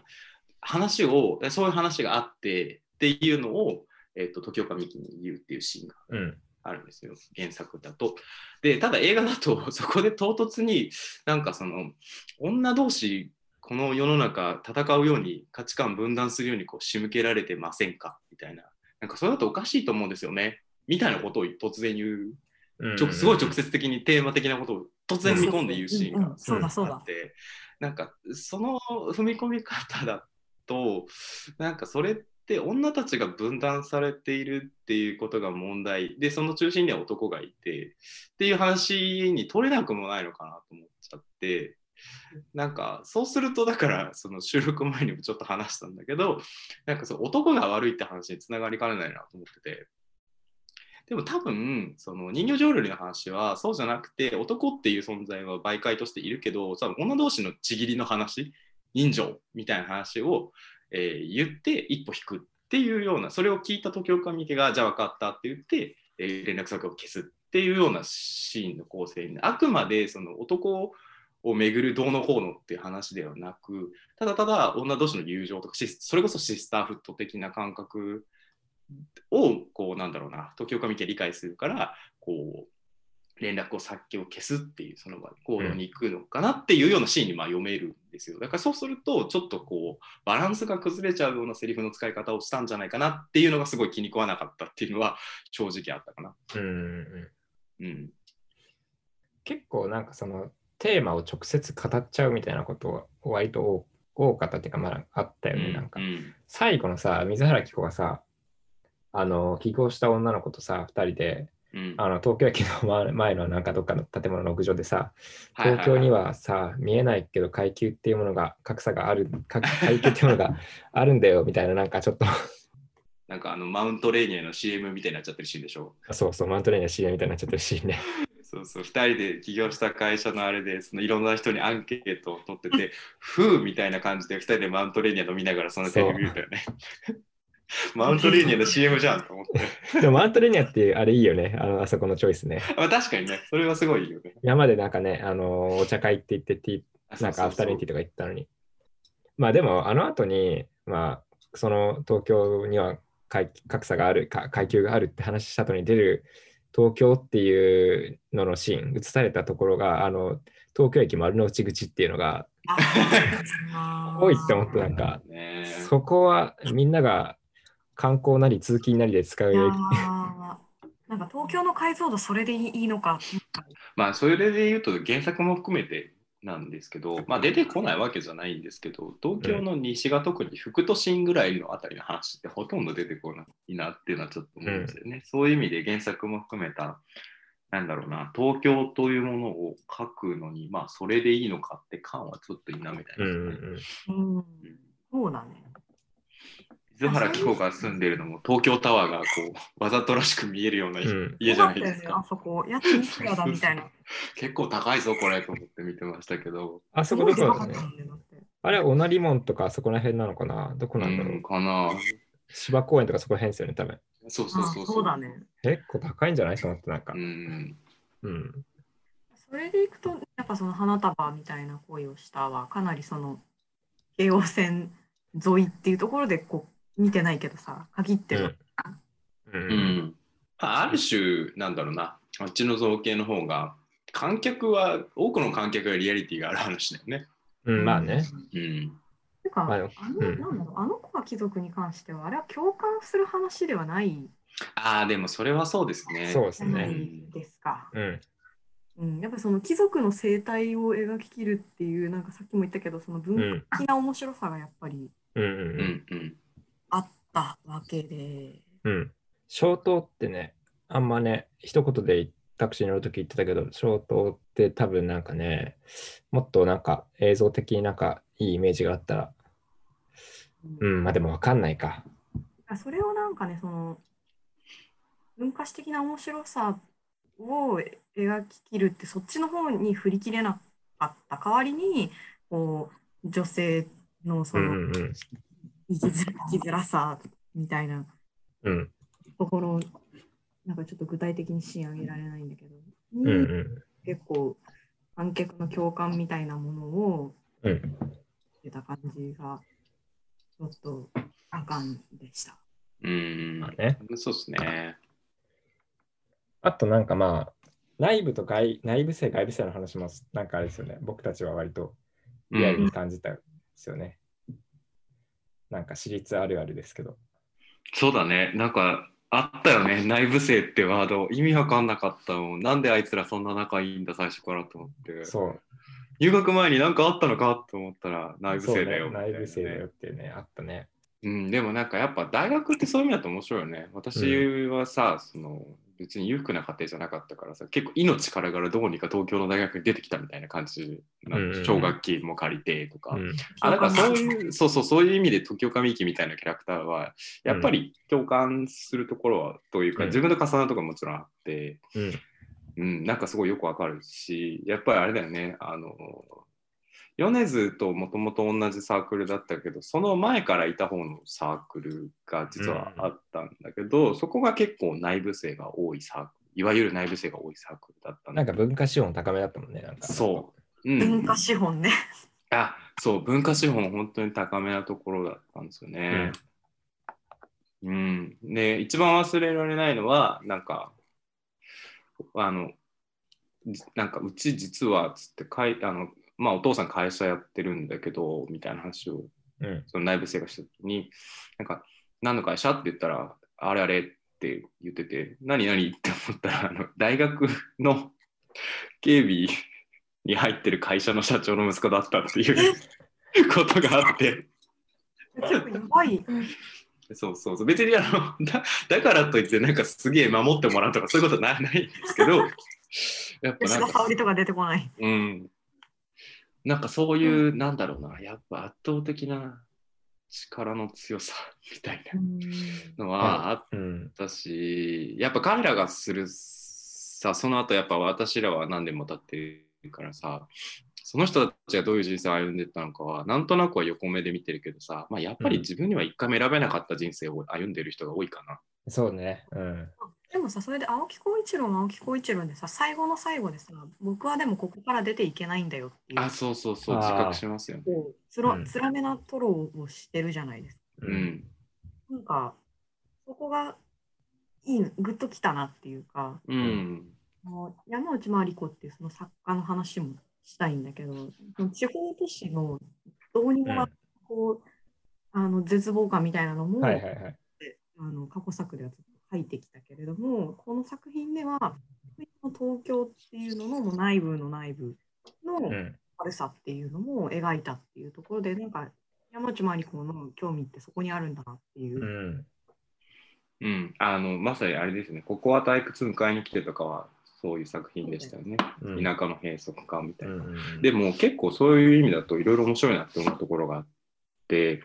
話を、そういう話があってっていうのを、えー、と時岡美紀に言うっていうシーンが。あるんですよ、原作だと。で、ただ映画だと、そこで唐突になんかその、女同士、この世の中戦うように価値観分断するようにこう仕向けられてませんかみたいな。なんかそれだとおかしいと思うんですよね。みたいなことを突然言う、すごい直接的にテーマ的なことを突然踏み込んで言うシーンがあっ。て、なんかその踏み込み方だとなんかそれって女たちが分断されているっていうことが問題でその中心には男がいてっていう話に取れなくもないのかなと思っちゃって。なんかそうするとだからその収録前にもちょっと話したんだけどなんかそう男が悪いって話につながりかねないなと思っててでも多分その人形浄瑠璃の話はそうじゃなくて男っていう存在は媒介としているけど多分女同士のちぎりの話人情みたいな話を、えー言って一歩引くっていうようなそれを聞いた時岡美家がじゃあ分かったって言って、えー連絡先を消すっていうようなシーンの構成にあくまでその男を巡るどうのこうのっていう話ではなくただただ女同士の友情とかそれこそシスターフット的な感覚をこうなんだろうな時岡美家理解するからこう連絡を先を消すっていうその場で行動に行くのかなっていうようなシーンにまあ読めるんですよ。だからそうするとちょっとこうバランスが崩れちゃうようなセリフの使い方をしたんじゃないかなっていうのがすごい気に食わなかったっていうのは正直あったかな。うんうんうん、結構なんかそのテーマを直接語っちゃうみたいなことは割と多多かったっていうかまだあったよね、なんか。うん。最後のさ水原希子がさあの起業した女の子とさ2人でうんあの東京駅の前前のなんかどっかの建物の屋上でさ東京にはさ見えないけど階級っていうものが格差があるか階級っていうものが [LAUGHS] あるんだよみたいななんかちょっとなんかあのマウントレーニアの CM みたいになっちゃってるシーンでしょ？そうそうマントレーニア CM みたいになっちゃってるシーンね [LAUGHS] そうそう、2人で起業した会社のあれで、そのいろんな人にアンケートを取ってて、[LAUGHS] ふうみたいな感じで2人でマウントレーニア飲みながらそのテレビ見たよね。[LAUGHS] マウントレーニアの CM じゃんと思って。でもマントレーニアっていうあれいいよねあのあそこのチョイスねまあ、確かにね、それはすごいいいよね。山でなんかねあのお茶会って言ってティーなんかアフタヌーンティーとか行ったのに。まあでも、あの後に、まあ、その東京には階格差がある、か階級があるって話した後に出る東京っていうののシーン、映されたところが、あの、東京駅丸の内口っていうのが、あ多いって思ってなんかねそこはみんなが観光なり通勤なりで使うなんか東京の解像度それでいいのか。まあ、それで言うと原作も含めて、なんですけど、まあ、出てこないわけじゃないんですけど東京の西が特に副都心ぐらいのあたりの話ってほとんど出てこないなっていうのはちょっと思うんですよね。そういう意味で原作も含めたなんだろうな東京というものを書くのにまあそれでいいのかって感はちょっと否めたいですね。うんうんうん、そうだね。水原希子が住んでるのも東京タワーがこうわざとらしく見えるようなうん家じゃないですよかあか。そこ。家賃いくらだみたいな。結構高いぞこれと思って見てましたけど。あそこどこだねあれはおなり門とかそこら辺なのかな？どこうなんだろう、んかな。芝公園とかそこら辺ですよね、多分。あそうそうそうそうだね。結構高いんじゃないと思って、なんかう。ん。うん。それでいくと、やっぱその花束みたいな行為をしたは、かなりその京王線沿いっていうところでこう見てないけどさ、限ってる。う。うんん。あある種、なんだろうな、あっちの造形の方が、観客は、多くの観客がリアリティがある話だよね。うん、まあね。うん。てか、まああの、うんなんだろう、あの子は貴族に関しては、あれは共感する話ではないああ、でもそれはそうですね。そうですじゃなね。いですか。うん。うん、やっぱその貴族の生態を描ききるっていう、なんかさっきも言ったけど、その文化的な面白さがやっぱりうんううんんうん。けで。うん。うん。消灯ってね、あんまね、一言でタクシーに乗るとき言ってたけど、消灯って多分なんかね、もっとなんか映像的になんかいいイメージがあったら、うん、まあでもわかんないか。それをなんかね、その文化史的な面白さを描ききるって、そっちの方に振り切れなかった代わりに、こう女性のその生きづらさみたいなうん。うんところ、なんかちょっと具体的にシーン挙げられないんだけど、うんうん。結構観客の共感みたいなものをうん。出た感じが、ちょっとあかんでした。うんまあね。そうですね。あとなんかまあ、内部と外内部性、外部性の話もなんかあれですよね。僕たちは割とリアルに感じたんですよね。なんか私立あるあるですけど。そうだね。なんか、あったよね。内部生ってワード。意味わかんなかったもん。なんであいつらそんな仲いいんだ、最初からと思って。そう。入学前になんかあったのかと思ったら、内部生だよ、ね内部性だよってね、あったね。うん、でもなんかやっぱ大学ってそういう意味だと面白いよね。私はさ、その別に裕福な家庭じゃなかったからさ、結構命からがらどうにか東京の大学に出てきたみたいな感じなうん奨学金も借りてとか。うん。あだからそういう、そうそう、そういう意味で時岡美紀みたいなキャラクターは、やっぱり共感するところは、というか、うん自分と重なるところももちろんあって、うん。うん、なんかすごいよくわかるし、やっぱりあれだよね、あの、米津ともともと同じサークルだったけど、その前からいた方のサークルが実はあったんだけど、そこが結構内部生が多いサークル、いわゆる内部生が多いサークルだったんだなんか文化資本高めだったもんね。なんかそう。うん、文化資本ね。あそう、文化資本、本当に高めなところだったんですよね。うん。で、一番忘れられないのは、なんか、あの、じなんか、うち実は、つってかい、あの、まあ、お父さん会社やってるんだけど、みたいな話を、うん。その内部生がした時に、なんか、何の会社って言ったら、あれあれって言ってて、何何って思ったら、あの大学の警備に入ってる会社の社長の息子だったっていう [LAUGHS] ことがあって、やばい。そうそうそう、別にあのだだからといって、なんかすげえ守ってもらうとか、そういうことはないないんですけど、やっぱ吉なんか [LAUGHS] とか出てこない。うん。なんかそういう、なんだろうな、やっぱ圧倒的な力の強さ [LAUGHS] みたいなのはあっうん。たし、やっぱ彼らがするさ、その後やっぱ私らは何年も経ってるからさ、その人たちがどういう人生を歩んでったのかは、なんとなくは横目で見てるけどさ、まあ、やっぱり自分には一回も選べなかった人生を歩んでる人が多いかな。そうね。うん。でもさ、それで青木浩一郎も青木浩一郎でさ、最後の最後でさ、僕はでもここから出ていけないんだよっていう、あ、そうそうそう、自覚しますよね。つらうん辛めなトロをしてるじゃないですか。う。ん。なんか、そこがいい、グッときたなっていうか、うん。あの山内まり子っていうその作家の話もしたいんだけど、その地方都市のどうにもなうんこう、あの絶望感みたいなのも、はいはいはい。あの過去作ではずっと書いてきたけれども、この作品では、東京っていうのの内部の内部のうん。悪さっていうのも描いたっていうところで、なんか山内真理子の興味ってそこにあるんだなっていうう。ん。うん、あのまさにあれですね、ここは退屈迎えに来てとかはそういう作品でしたよね。うん田舎の閉塞感みたいな。うんでも結構そういう意味だといろいろ面白いなって思うところがあって、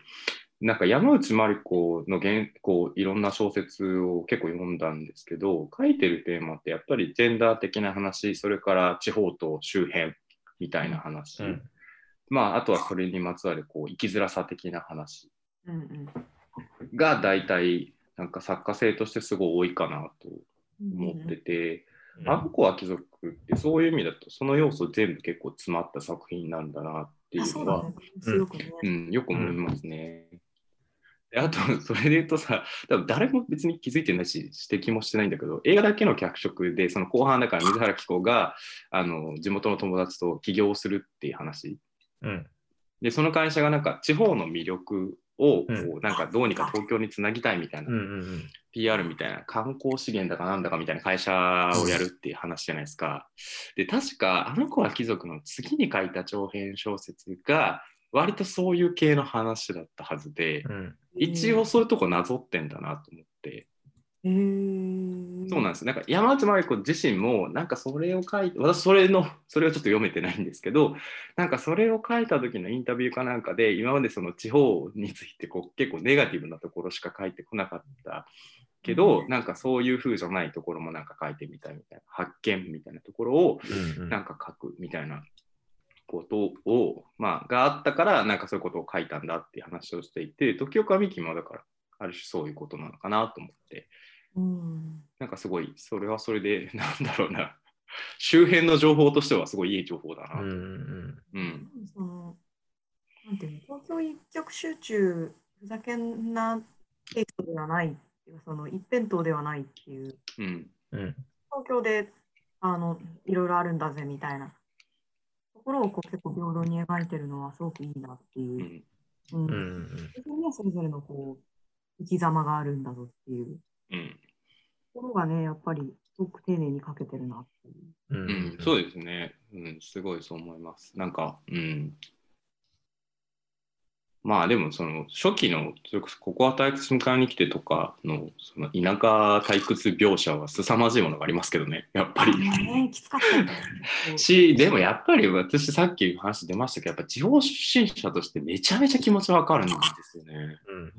なんか山内まり子の原こういろんな小説を結構読んだんですけど、書いてるテーマってやっぱりジェンダー的な話、それから地方と周辺みたいな話、うんまああとはそれにまつわるこう生きづらさ的な話うんうんが大体なんか作家性としてすごい多いかなと思ってて、あの子は貴族ってそういう意味だとその要素全部結構詰まった作品なんだなっていあうのはね。すごくね。うん、よく思いますね。であと、[LAUGHS] それで言うとさ、多分誰も別に気づいてないし、指摘もしてないんだけど、映画だけの脚色で、その後半だから水原希子があの地元の友達と起業するっていう話。うん。で、その会社がなんか地方の魅力をこううんなんかどうにか東京につなぎたいみたいな、うんうんうん。PR みたいな観光資源だかなんだかみたいな会社をやるっていう話じゃないですか。で確かあの子は貴族の次に書いた長編小説が割とそういう系の話だったはずで、うん。一応そういうとこなぞってんだなと思って、そうなんです。なんか山内まり子自身もなんかそれを書いて私それのそれをちょっと読めてないんですけどなんかそれを書いた時のインタビューかなんかで今までその地方についてこう結構ネガティブなところしか書いてこなかったけど、なんかそういう風じゃないところもなんか書いてみたいみたいな発見みたいなところをうん。なんか書くみたいなことを、まあ、があったから、なんかそういうことを書いたんだっていう話をしていて、時岡美紀もだから、ある種そういうことなのかなと思って、うんなんかすごい、それはそれで、なんだろうな、周辺の情報としてはすごいいい情報だなと。うんうんうん。そのなんていうの東京一極集中ふざけんなテイストではないその一辺倒ではないっていううん。うん。東京であのいろいろあるんだぜみたいなところをこう結構平等に描いてるのはすごくいいなっていうう。ん。うんそこにはそれぞれのこう生き様があるんだぞっていううん。ところがねやっぱりすごく丁寧に書けてるなっていう。ううんん。そうですね。うん。すごいそう思います。なんか、うん。まあでもその初期のそれこそここは退屈迎えに来てとかのその田舎退屈描写は凄まじいものがありますけどね [LAUGHS] やっぱり。ねきつかったよね。[LAUGHS] しでもやっぱり私さっき話出ましたけどやっぱ地方出身者としてめちゃめちゃ気持ちわかるんですよね。うん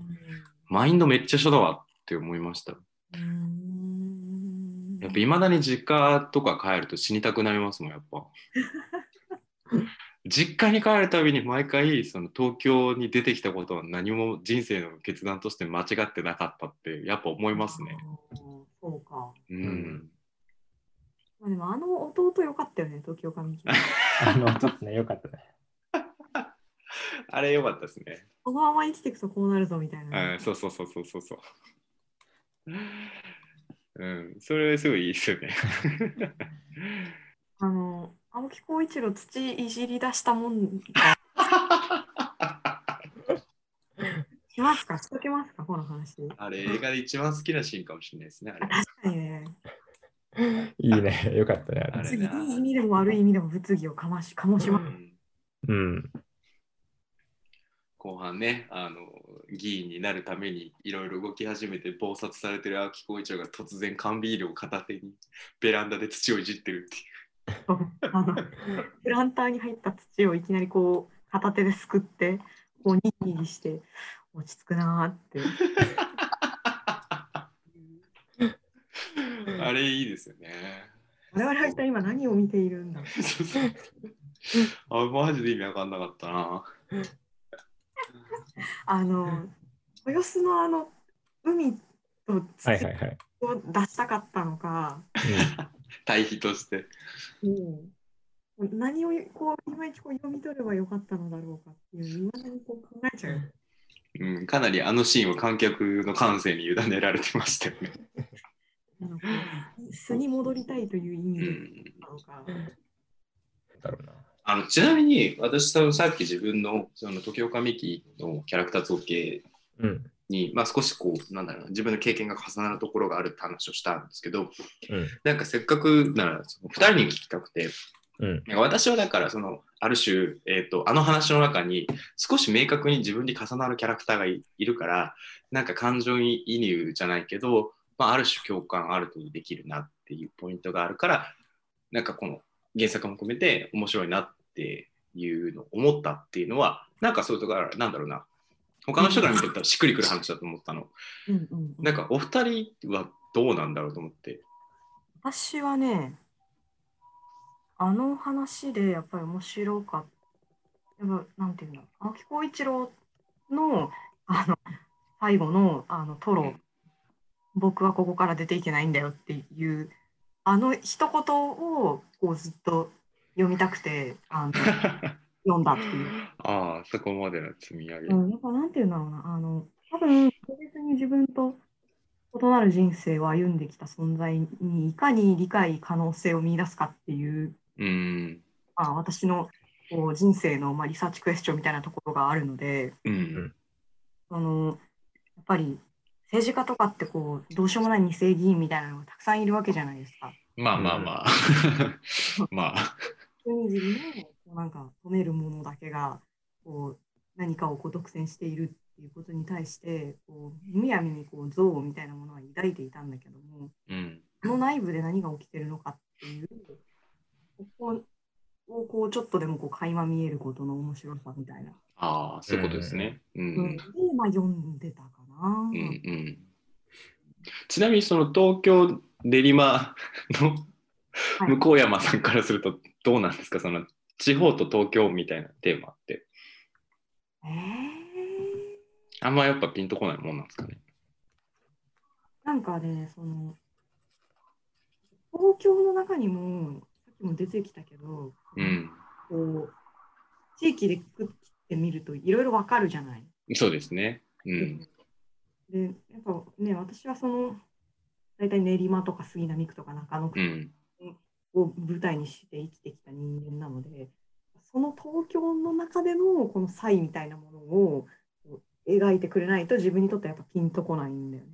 マインドめっちゃ一緒だわって思いました。うんやっぱいまだに実家とか帰ると死にたくなりますもんやっぱ。[LAUGHS] 実家に帰るたびに毎回その東京に出てきたことは何も人生の決断として間違ってなかったってやっぱ思いますね。そうか。うん。まあ、でもあの弟よかったよね、東京上木。[LAUGHS] あの、ちょっとね、よかったね。あれ良かったですね。このまま生きていくとこうなるぞみたいな。うん、そうそうそうそうそうそう。うん、それすごいいいですよね。[LAUGHS] あの、青木浩一郎土いじり出したもんがしますか？しときますか？この話。あれ、映画で一番好きなシーンかもしれないですね。あれ確かにね。いいね、よかったね。次、いい意味でも悪い意味でも物議をかまし、かもしまうす。んうん。後半ね、あの議員になるためにいろいろ動き始めて暴殺されてる青木浩一郎が突然缶ビールを片手にベランダで土をいじってるっていう。あのプランターに入った土をいきなりこう片手ですくってこうニギニギして落ち着くなーって。[LAUGHS] あれいいですよね。我々は一体今何を見ているんだ？そうそうあ、マジで意味わかんなかったな。あの豊洲のあの海と土はいはいはい。を出したかったのか、対比として。うん何をこういまいちこう読み取ればよかったのだろうかっていういまだにこう考えちゃう。うん、かなりあのシーンは観客の感性に委ねられてましたよね。[LAUGHS] 素に戻りたいという意味でうんなのか。だろうな。あのちなみに私さっき自分のその時岡美紀のキャラクター造形うん。に、まあ、少しこうなんだろうな自分の経験が重なるところがあるって話をしたんですけどうん。なんかせっかくならその2人に聞きたくてうん。なんか私はだからそのある種、えー、とあの話の中に少し明確に自分に重なるキャラクターがいいるからなんか感情移入じゃないけど、まあ、ある種共感ある程度できるなっていうポイントがあるからなんかこの原作も込めて面白いなっていうのを思ったっていうのはなんかそういうところなんだろうな他の人から見てたらしっくりくる話だと思ったの。うんうんうんなんかお二人はどうなんだろうと思って。私はね、あの話でやっぱり面白かった。やっぱなんていうんだ、青木浩一郎のあの最後のあのトロ、うん僕はここから出ていけないんだよっていう、あの一言をこうずっと読みたくてあの [LAUGHS] 読んだっていう。ああ、そこまでの積み上げ。うん、やっぱなんていうんだろうな、あの、多分、確実に自分と異なる人生を歩んできた存在に、いかに理解可能性を見出すかっていう、うん。まあ、私のこう人生の、まあ、リサーチクエスチョンみたいなところがあるので、うん。その、やっぱり政治家とかってこう、どうしようもない二世議員みたいなのがたくさんいるわけじゃないですか。まあまあまあ。[LAUGHS] まあ。普通に自分のこうなんか止めるものだけがこう何かをこう独占しているっていうことに対してこうむやみにこう憎悪みたいなものは抱いていたんだけどもうん。その内部で何が起きてるのかっていうここをこうちょっとでもこう垣間見えることの面白さみたいな、ああ、そういうことですね。ううんん。でまあ、読んでたかな。うん。うん。ちなみに、その東京練馬のはい向山さんからするとどうなんですか？その地方と東京みたいなテーマって。えーあんまやっぱピンとこないもんなんですかね。なんかね、その、東京の中にも、さっきも出てきたけど、うん。こう、地域でくくってみるといろいろわかるじゃない。そうですね。うん。で、やっぱね、私はその、大体練馬とか杉並区とか中野区うん。を舞台にして生きてきた人間なので、その東京の中でのこの差異みたいなものを描いてくれないと自分にとってはやっぱピンとこないんだよね。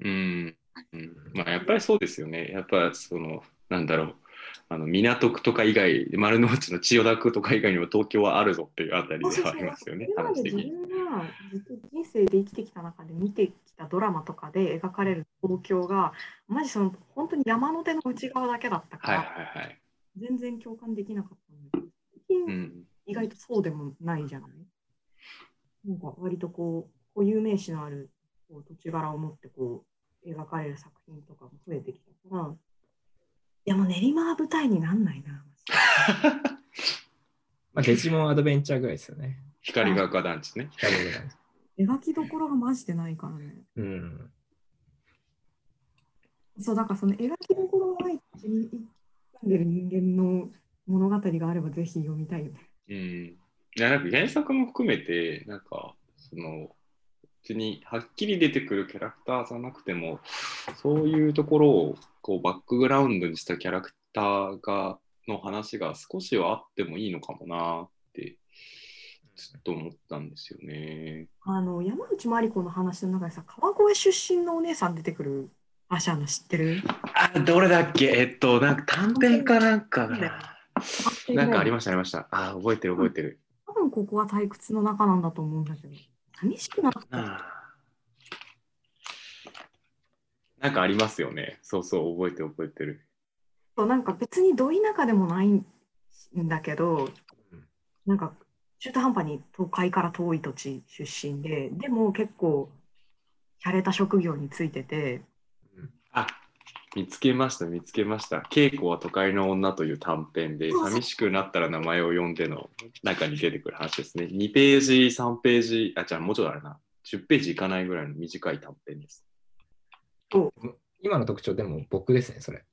うん。うん、まあやっぱりそうですよね。やっぱそのなんだろうあの港区とか以外丸の内の千代田区とか以外にも東京はあるぞっていうあたりではありますよね。今まで自話的に。ずっと人生で生きてきた中で見てきたドラマとかで描かれる東京がマジその本当に山の手の内側だけだったかはいら。全然共感できなかったんだけど。意外とそうでもないじゃない？なんか割とこう固有名詞のあるこう土地柄を持ってこう描かれる作品とかも増えてきたからいやもう練馬は舞台になんないな [LAUGHS] まあ、デジモンアドベンチャーぐらいですよね。光が丘団地ね。光ぐらい描きどころがマジでないからねうん。そうだからその描きどころがない土地に住んでる人間の物語があればぜひ読みたいよねうん。いやなんか原作も含めてなんかその別にはっきり出てくるキャラクターじゃなくてもそういうところをこうバックグラウンドにしたキャラクターがの話が少しはあってもいいのかもなってずっと思ったんですよね。あの山内まり子の話の中でさ川越出身のお姉さん出てくる話あの知ってる？あ、どれだっけ？えっと、なんか短編かなんかな。なんかありました、ありました。あ、覚えてる、覚えてる。多分ここは退屈の中なんだと思うんだけど寂しくなったなんかありますよね。そうそう、覚えてる、覚えてる。そうなんか別にど田舎でもないんだけどうんなんか中途半端に都会から遠い土地出身ででも結構洒落た職業についててあ、見つけました、見つけました。稽古は都会の女という短編で、寂しくなったら名前を呼んでの中に出てくる話ですね。2ページ、3ページ、あ、じゃあもうちょっとあれな。10ページいかないぐらいの短い短編です。今の特徴でも僕ですね、それ。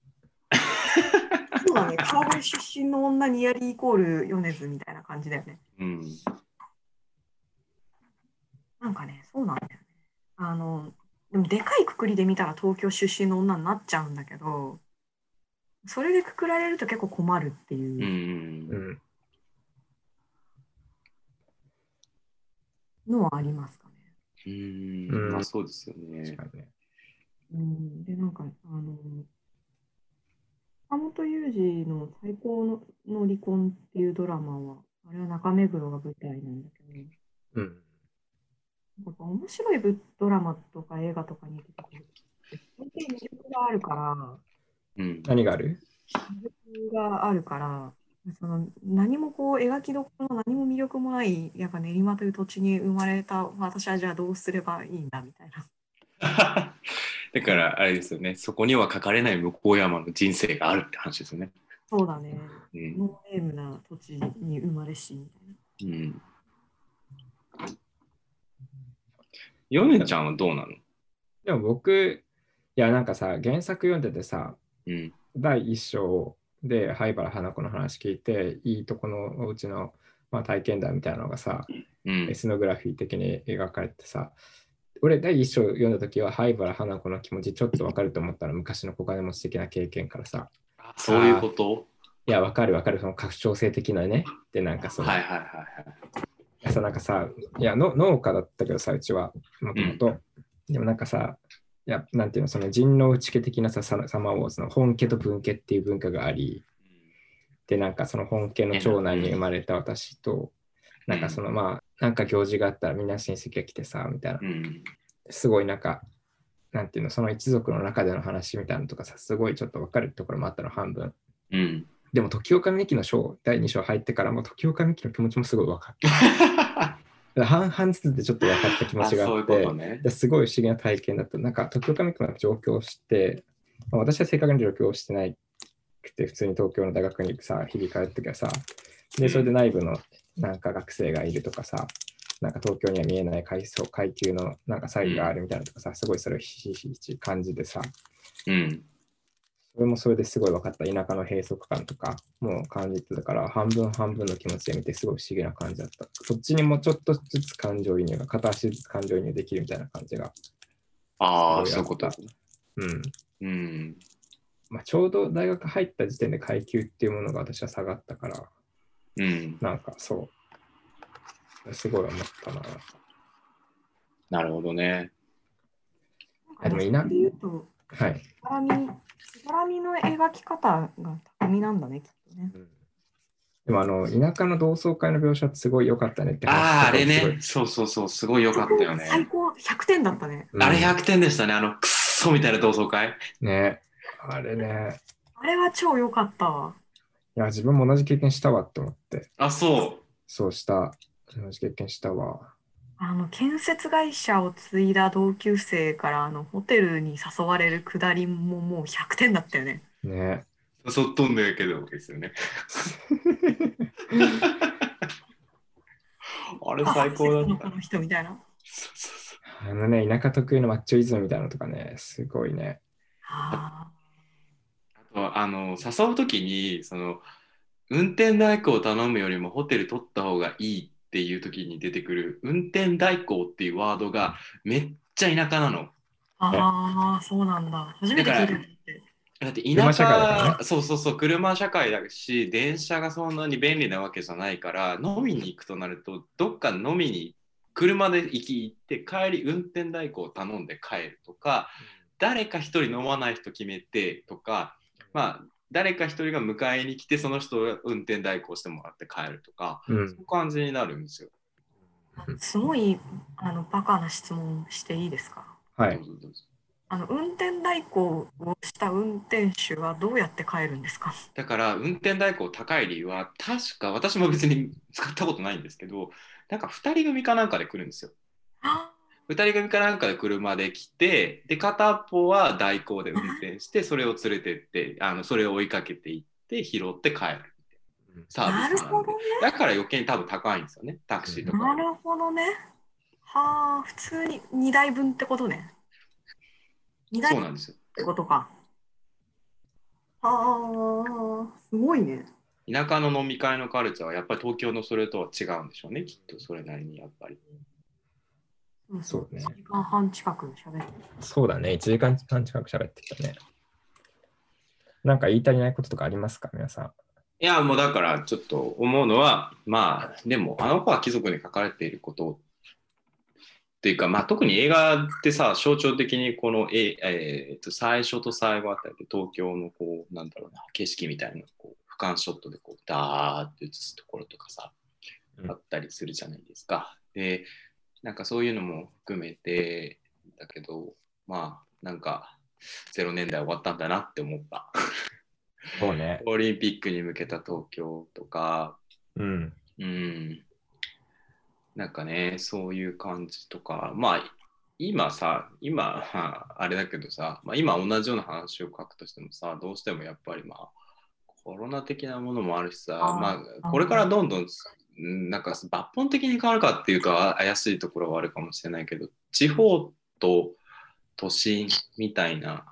そうだね川越出身の女ニアリーイコール米津みたいな感じだよねうん。なんかねそうなんだよねあのでもでかいくくりで見たら東京出身の女になっちゃうんだけどそれでくくられると結構困るっていう。うんう。ん。のはありますかね。うんうんまあそうですよね確。かにね。うん、で、なんか、あの、坂本雄二の最高のの離婚っていうドラマは、あれは中目黒が舞台なんだけど、うん。なんか面白いぶドラマとか映画とかに出てくる。本当に魅力があるから、うん。何がある？魅力があるから、その何もこう描きどころ、何も魅力もない、やっぱ練馬という土地に生まれた私はじゃあどうすればいいんだみたいな。[LAUGHS] だからあれですよね、そこには書かれない向山の人生があるって話ですよね。そうだね。うん。ノーネームな土地に生まれしみたいな。うん。ヨネちゃんはどうなの？でも僕、いやなんかさ、原作読んでてさ、うん。第一章で灰原花子の話聞いて、いいとこのお家の、まあ、体験談みたいなのがさ、うんエ。スノグラフィー的に描かれてさ、俺第一章読んだ時は灰原花子の気持ちちょっとわかると思ったら昔の小金持ち的な経験からさ、そういうこと？いやわかるわかる。その拡張性的なね、でなんかその、はいはいはいはい。さなんかさ、いやの農家だったけどさ、うちは。もともと。でもなんかさ、いや、なんていうの、その人狼内家的なさ、ササマーウォーズの本家と分家っていう文化があり、で、なんかその本家の長男に生まれた私と、なんかそのまあ、なんか行事があったらみんな親戚が来てさ、みたいなう、ん。すごいなんか、なんていうの、その一族の中での話みたいなのとかさ、すごいちょっと分かるところもあったの、半分。うん。でも、時岡美紀の章、第2章入ってからも、時岡美紀の気持ちもすごい分かった。だから半々ずつでちょっと分かった気持ちがあって、ね。ですごい不思議な体験だった。なんか、東京カミックの上京して、まあ私は正確に上京してないくて、普通に東京の大学にさ、日々通ってけどさ、で、それで内部のなんか学生がいるとかさ、なんか東京には見えない階層、階級のなんか差異があるみたいなとかさ、すごいそれをひしひし感じでさ、うん。それもそれですごい分かった。田舎の閉塞感とかも感じてたから、半分半分の気持ちで見て、すごい不思議な感じだった。そっちにもちょっとずつ感情移入が、片足ずつ感情移入できるみたいな感じが。ああ、すそういうこと。うん。うん。まあ、ちょうど大学入った時点で階級っていうものが私は下がったから、うん。なんかそう、すごい思ったな。なるほどね。あでもいな言うと、はい。しがらみ、しがらみの描き方が巧みなんだね、きっとね。でもあの、田舎の同窓会の描写ってすごい良かったねって話ああ、あれね。そうそうそう、すごい良かったよね。最高100点だったね。うんあれ100点でしたね。あの、くっそみたいな同窓会。ね。あれね。あれは超良かったわ。いや、自分も同じ経験したわって思って。あ、そそうした。同じ経験したわ。あの建設会社を継いだ同級生からあのホテルに誘われるくだりももう100点だったよね。ね。う。誘っとんだけどですよね。[LAUGHS] あれ最高だったあこ。の人みたいな。そうそうそあのね、田舎特有のマッチョイズムみたいなのとかね、すごいね。あうあの誘う時にその運転代行を頼むよりもホテル取った方がいいっていう時に出てくる運転代行っていうワードがめっちゃ田舎なの。ーあー、そうなんだ。初めて聞いたって。だって田舎ねそうそうそう車社会だし電車がそんなに便利なわけじゃないから飲みに行くとなるとどっか飲みに車で行き行って帰り運転代行を頼んで帰るとか誰か一人飲まない人決めてとかまあ誰か一人が迎えに来てその人が運転代行してもらって帰るとかうん。そういう感じになるんですよ。すごいあのバカな質問していいですか？はい。あの運転代行をした運転手はどうやって帰るんですか？だから運転代行高い理由は確か私も別に使ったことないんですけどなんか2人組かなんかで来るんですよ。あ2人組かなんかで車で来てで片っぽは代行で運転してそれを連れてってあのそれを追いかけていって拾って帰るサーなビスなんでるほどね。だから余計に多分高いんですよねタクシーとかなるほどね。はあ、普通に2台分ってことね。2台分っそうなんですよてことか。はあ、すごいね。田舎の飲み会のカルチャーはやっぱり東京のそれとは違うんでしょうねきっとそれなりにやっぱりそうね1時間半近く喋ってそうだね。1時間半近く喋ってきたね。なんか言い足りないこととかありますか、皆さん。いやもうだからちょっと思うのはまあでもあの子は貴族に書かれていることっっていうか、まあ、特に映画ってさ、象徴的にこの、ええーと最初と最後あたりで東京のこう、なんだろうな、景色みたいなこう俯瞰ショットでこう、ダーって映すところとかさ、うんあったりするじゃないですか。で、なんかそういうのも含めて、だけど、まあ、なんか、0年代終わったんだなって思った。そうね。[LAUGHS] オリンピックに向けた東京とか、うん。うん。なんかね、そういう感じとか、まあ、今さ、今、まああれだけどさ、まあ、今同じような話を書くとしてもさ、どうしてもやっぱりまあ、コロナ的なものもあるしさ、あーまあ、これからどんどんなんか抜本的に変わるかっていうとあ怪しいところはあるかもしれないけど、地方と都心みたいな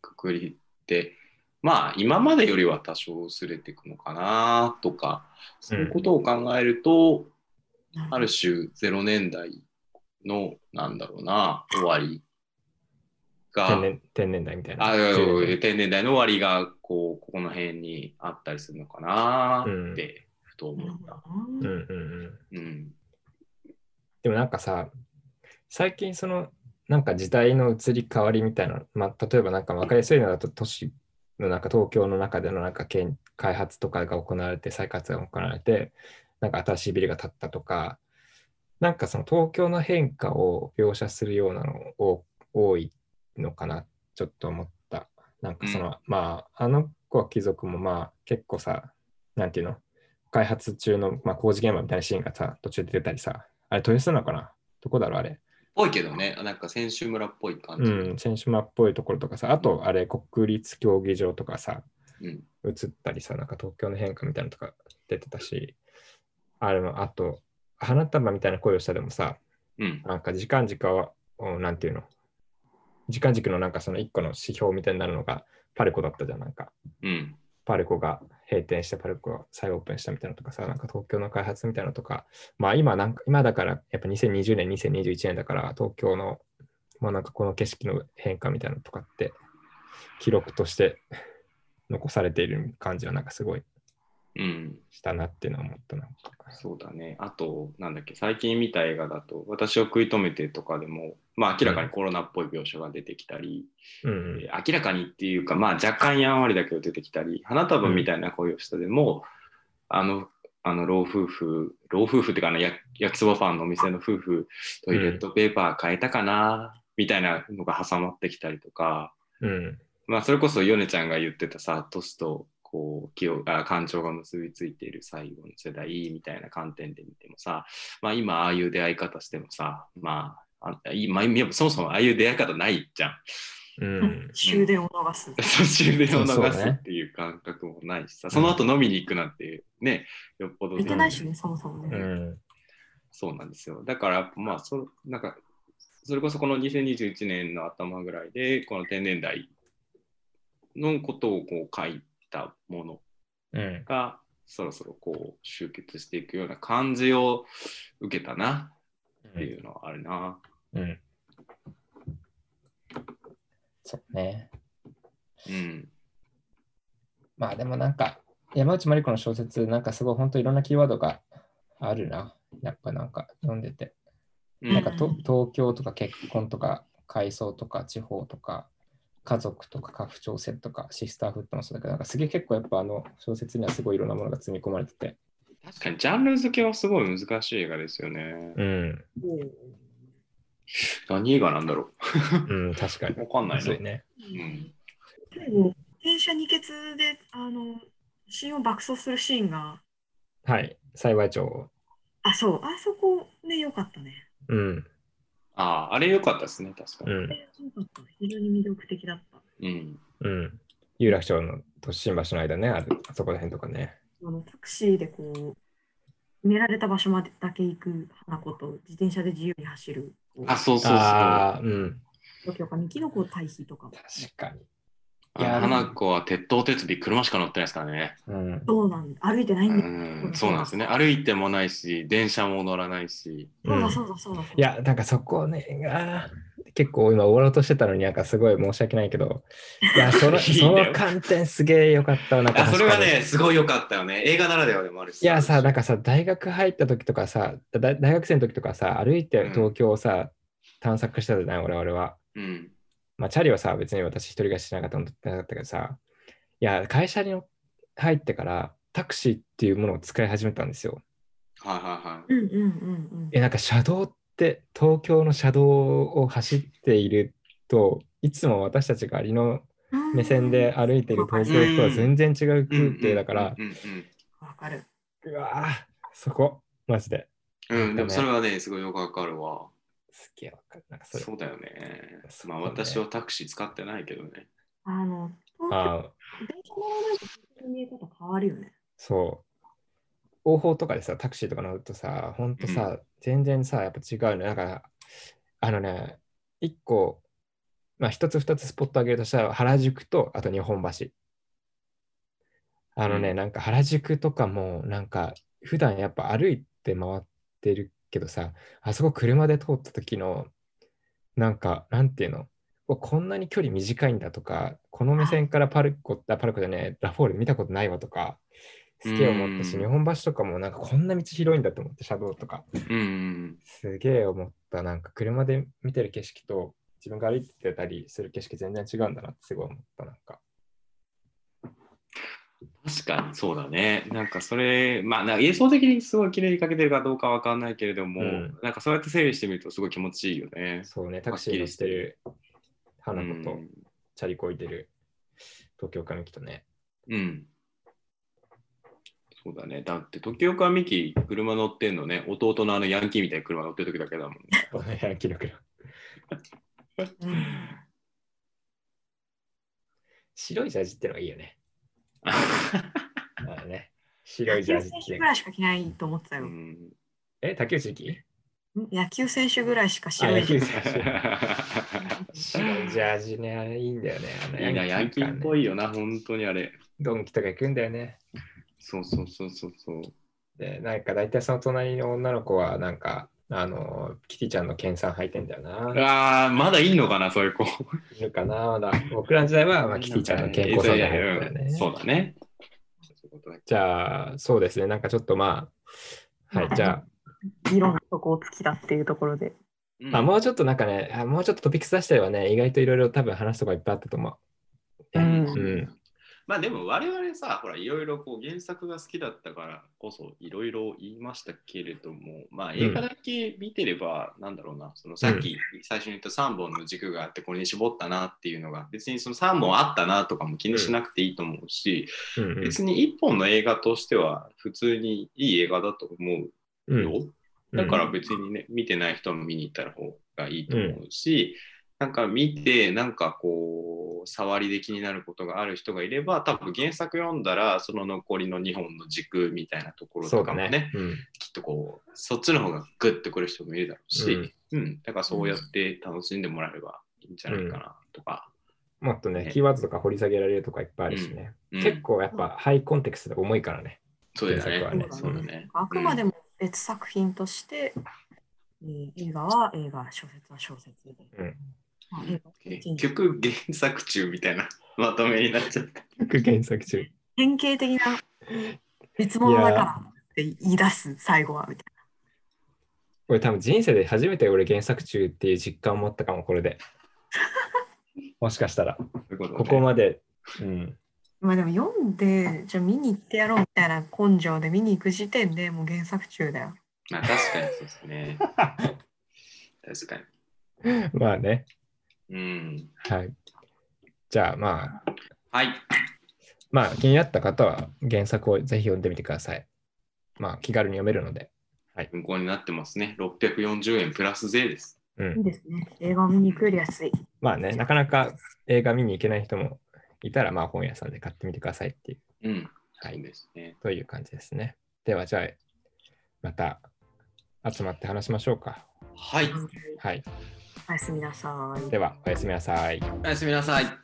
くくりって、まあ今までよりは多少薄れていくのかなとか、そういうことを考えると、ある種0年代のなんだろうな終わりが天然天然代みたいな。あ10年天然代の終わりがこうここの辺にあったりするのかなうんって。ふと思った。うんうんうん。うんでもなんかさ、最近その、なんか時代の移り変わりみたいな、まあ、例えばなんか分かりやすいのだと都市の中、東京の中でのなんか建開発とかが行われて、再活が行われて、なんか新しいビルが建ったとか、なんかその東京の変化を描写するようなのを多いのかな、ちょっと思った。なんかその、まあ、あの子は貴族もまあ結構さ、なんていうの、開発中の、まあ、工事現場みたいなシーンがさ、途中で出たりさ、あれ、豊洲なのかな？どこだろう、あれ。ぽいけどね、なんか選手村っぽい感じ。うん、選手間っぽいところとかさ、あと、あれ、国立競技場とかさ、うん。映ったりさ、なんか東京の変化みたいなのとか出てたし、あれも、あと、花束みたいな声をしたでもさ、うん。なんか時間軸は、おなんていうの、時間軸のなんかその一個の指標みたいになるのがパルコだったじゃん、なんか。うん。パルコが閉店してパルコが再オープンしたみたいなのとかさ、なんか東京の開発みたいなのとか、まあ今なんか、今だからやっぱ2020年、2021年だから東京の、まあなんかこの景色の変化みたいなのとかって記録として残されている感じはなんかすごいしたなっていうのは思ったな。んか。そうだね。あと、なんだっけ、最近見た映画だと、私を食い止めてとかでも、まあ明らかにコロナっぽい描写が出てきたり、うんうん。えー明らかにっていうか、まあ若干やんわりだけど出てきたり、花束みたいな声をしたでも、あの、あの老夫婦、老夫婦っていうかな、や焼きそばパンのお店の夫婦、トイレットペーパー変えたかな、みたいなのが挟まってきたりとか、うん。まあそれこそヨネちゃんが言ってたさ、都市とこう気をあ感情が結びついている最後の世代みたいな観点で見てもさ、まあ今ああいう出会い方してもさ、まあ、あいまあ、そもそもああいう出会い方ないじゃん。うん終電を逃す。途中でを逃すそうそうねっていう感覚もないしさ、その後飲みに行くなんてね、よっぽど見てないしね、そもそもうね。んそうなんですよ。だから、まあそ、なんか、それこそこの2021年の頭ぐらいで、この天然代のことをこう書いたものうんが、そろそろこう集結していくような感じを受けたなっていうのはあるな。うんそうね。うん。まあでもなんか、山内まり子の小説、なんかすごい本当いろんなキーワードがあるな。やっぱなんか読んでて。うんなんかと東京とか結婚とか階層とか地方とか家族とか家父長制とかシスターフットもそうだけど、なんかすげえ結構やっぱあの小説にはすごいいろんなものが積み込まれてて。確かにジャンル付けはすごい難しい映画ですよね。うん。何映画なんだろう [LAUGHS] ん、確かにう。。わかんないな。そうね。うん最後、電車二欠で、あの、シーンを爆走するシーンが、はい。幸い町。あ、そう、あそこね、よかったね。うん。ああ、あれ良かったですね、確かに。うん。よかった。非常に魅力的だった。うん。うん。有楽町のと新橋の間ね、ある、あそこら辺とかね。あのタクシーでこう、決められた場所までだけ行く花子と、自転車で自由に走る、あ、そうそうそう。ああ、うん。東京かキノコ対比とかも。確かに。いや、花子は鉄塔鉄尾車しか乗ってないですからね。うん。そうなんだ。歩いてないん。うん、そうなんですね。歩いてもないし、電車も乗らないし。そうだうんそうだそうだ。そうだいや、なんかそこね、あー結構今終わろうとしてたのになんかすごい申し訳ないけど、いや、その [LAUGHS] いいんその観点すげえよかったわ。なんかあ、それはね、すごい良かったよね。映画ならではでもあるし。いやさ、なんかさ、大学入った時とかさ、だ大学生の時とかさ、歩いて東京をさ、探索したじゃない、俺俺は。うん。まあ、チャリはさ、別に私一人暮らししなかったのとってなかったけどさ、いや、会社に入ってからタクシーっていうものを使い始めたんですよ。はいはいはい。うんうんうんうん。え、なんか車道って、東京の車道を走っていると、いつも私たちがありの目線で歩いている東京とは全然違う風景だから、うんうんわかる。うわぁ、そこ、マジで。うん。うん、でもそれはね、すごいよくわかるわ。すっげえわかる。なんかそれそうだよね。まあ私はタクシー使ってないけどね。あの、電車乗らないと見え方変わるよね。そう。応報とかでさ、タクシーとか乗るとさ、ほんとさ、全然さ、やっぱ違うの。だから、あのね、一個、まあ一つ二つスポットあげるとしたら、原宿と、あと日本橋。あのね、うんなんか原宿とかも、なんか、普段やっぱ歩いて回ってるけどさ、あそこ車で通った時の、なんか、なんていうの、おこんなに距離短いんだとか、この目線からパルコ、あパルコじゃねえ、ラフォーレ見たことないわとか、すげえ思ったし、うん日本橋とかもなんかこんな道広いんだと思って、車道とか。うんうんすげえ思った。なんか車で見てる景色と自分が歩いてたりする景色全然違うんだなってすごい思った。なんか。確かにそうだね。なんかそれ、まあなんか映像的にすごい綺麗に描けてるかどうかわかんないけれども、うんなんかそうやって整理してみるとすごい気持ちいいよね。そうね、タクシー乗ってる花子とうんチャリこいでる東京上木とね。うん。そうだね。だって時岡美希車乗ってんのね、弟のあのヤンキーみたいな車乗ってる時だけだもんね。いや、記録だうん。白いジャージってのがいいよね。[LAUGHS] まあね。白いジャージ野球選手ぐ。らいしか着ないと思ってたよ。うんえ、竹内力野球選手ぐらいしかあ、白い野球選手。白いジャージね、あれいいんだよね。あのいいな、ヤンキーっぽい。いよな、本当にあれ。ドンキとか行くんだよね。そうそうそうそうそう。で、なんか大体その隣の女の子は、なんか、あの、キティちゃんの研鑽履いてんだよな。ああ、まだいいのかな、そういう子。いるかなまだ。僕らの時代は、まあ、キティちゃんの健康そうな方だよね。そうだね。じゃあ、そうですね。なんかちょっとまあ、はい、じゃ議論のとこを尽きたっていうところで。うんあ、あ、もうちょっとなんかね、あもうちょっとトピックス出したればね、意外といろいろ多分話すとこいっぱいあったと思う。うんうん。まあでも我々さ、ほら、いろいろこう原作が好きだったからこそ、いろいろ言いましたけれども、まあ映画だけ見てれば、なんだろうな、そのさっき最初に言った3本の軸があって、これに絞ったなっていうのが、別にその3本あったなとかも気にしなくていいと思うし、うんうん。別に1本の映画としては普通にいい映画だと思ううん。よ。だから別にね、見てない人も見に行った方がいいと思うし、なんか見て、なんかこう、触りで気になることがある人がいれば、多分原作読んだら、その残りの2本の軸みたいなところとかもね、ね。うん。きっとこう、そっちの方がグッとくる人もいるだろうし、うん、だからそうやって楽しんでもらえればいいんじゃないかなとか。もっとね、ね。キーワードとか掘り下げられるとかいっぱいあるしね。うん。結構やっぱハイコンテクストで重いからね。そうだね。原作はね。そうだね。あくまでも別作品として、えー映画は映画、小説は小説で。うん結局原作中みたいな [LAUGHS] まとめになっちゃった。副原作中。典型的な別物だからって言い出す最後はみたい俺多分人生で初めて俺原作中っていう実感を持ったかも、これで。[LAUGHS] もしかしたら。こここまで。うん。な。まあでも読んで、じゃあ見に行ってやろうみたいな根性で見に行く時点でもう原作中だよ。まあ確かにそうですね。確かに。[LAUGHS] まあね。うん。はい。じゃあまあ、はい。まあ気になった方は原作をぜひ読んでみてください。まあ気軽に読めるので。運行になってますね。640円プラス税です。うんいい。ですね。映画を見に行くより安い。まあね、なかなか映画見に行けない人もいたら、まあ本屋さんで買ってみてくださいっていう、うん。はい、ですね。という感じですね。では、じゃあ、また集まって話しましょうか。はい。はい。おやすみなさい。では、おやすみなさい。おやすみなさい。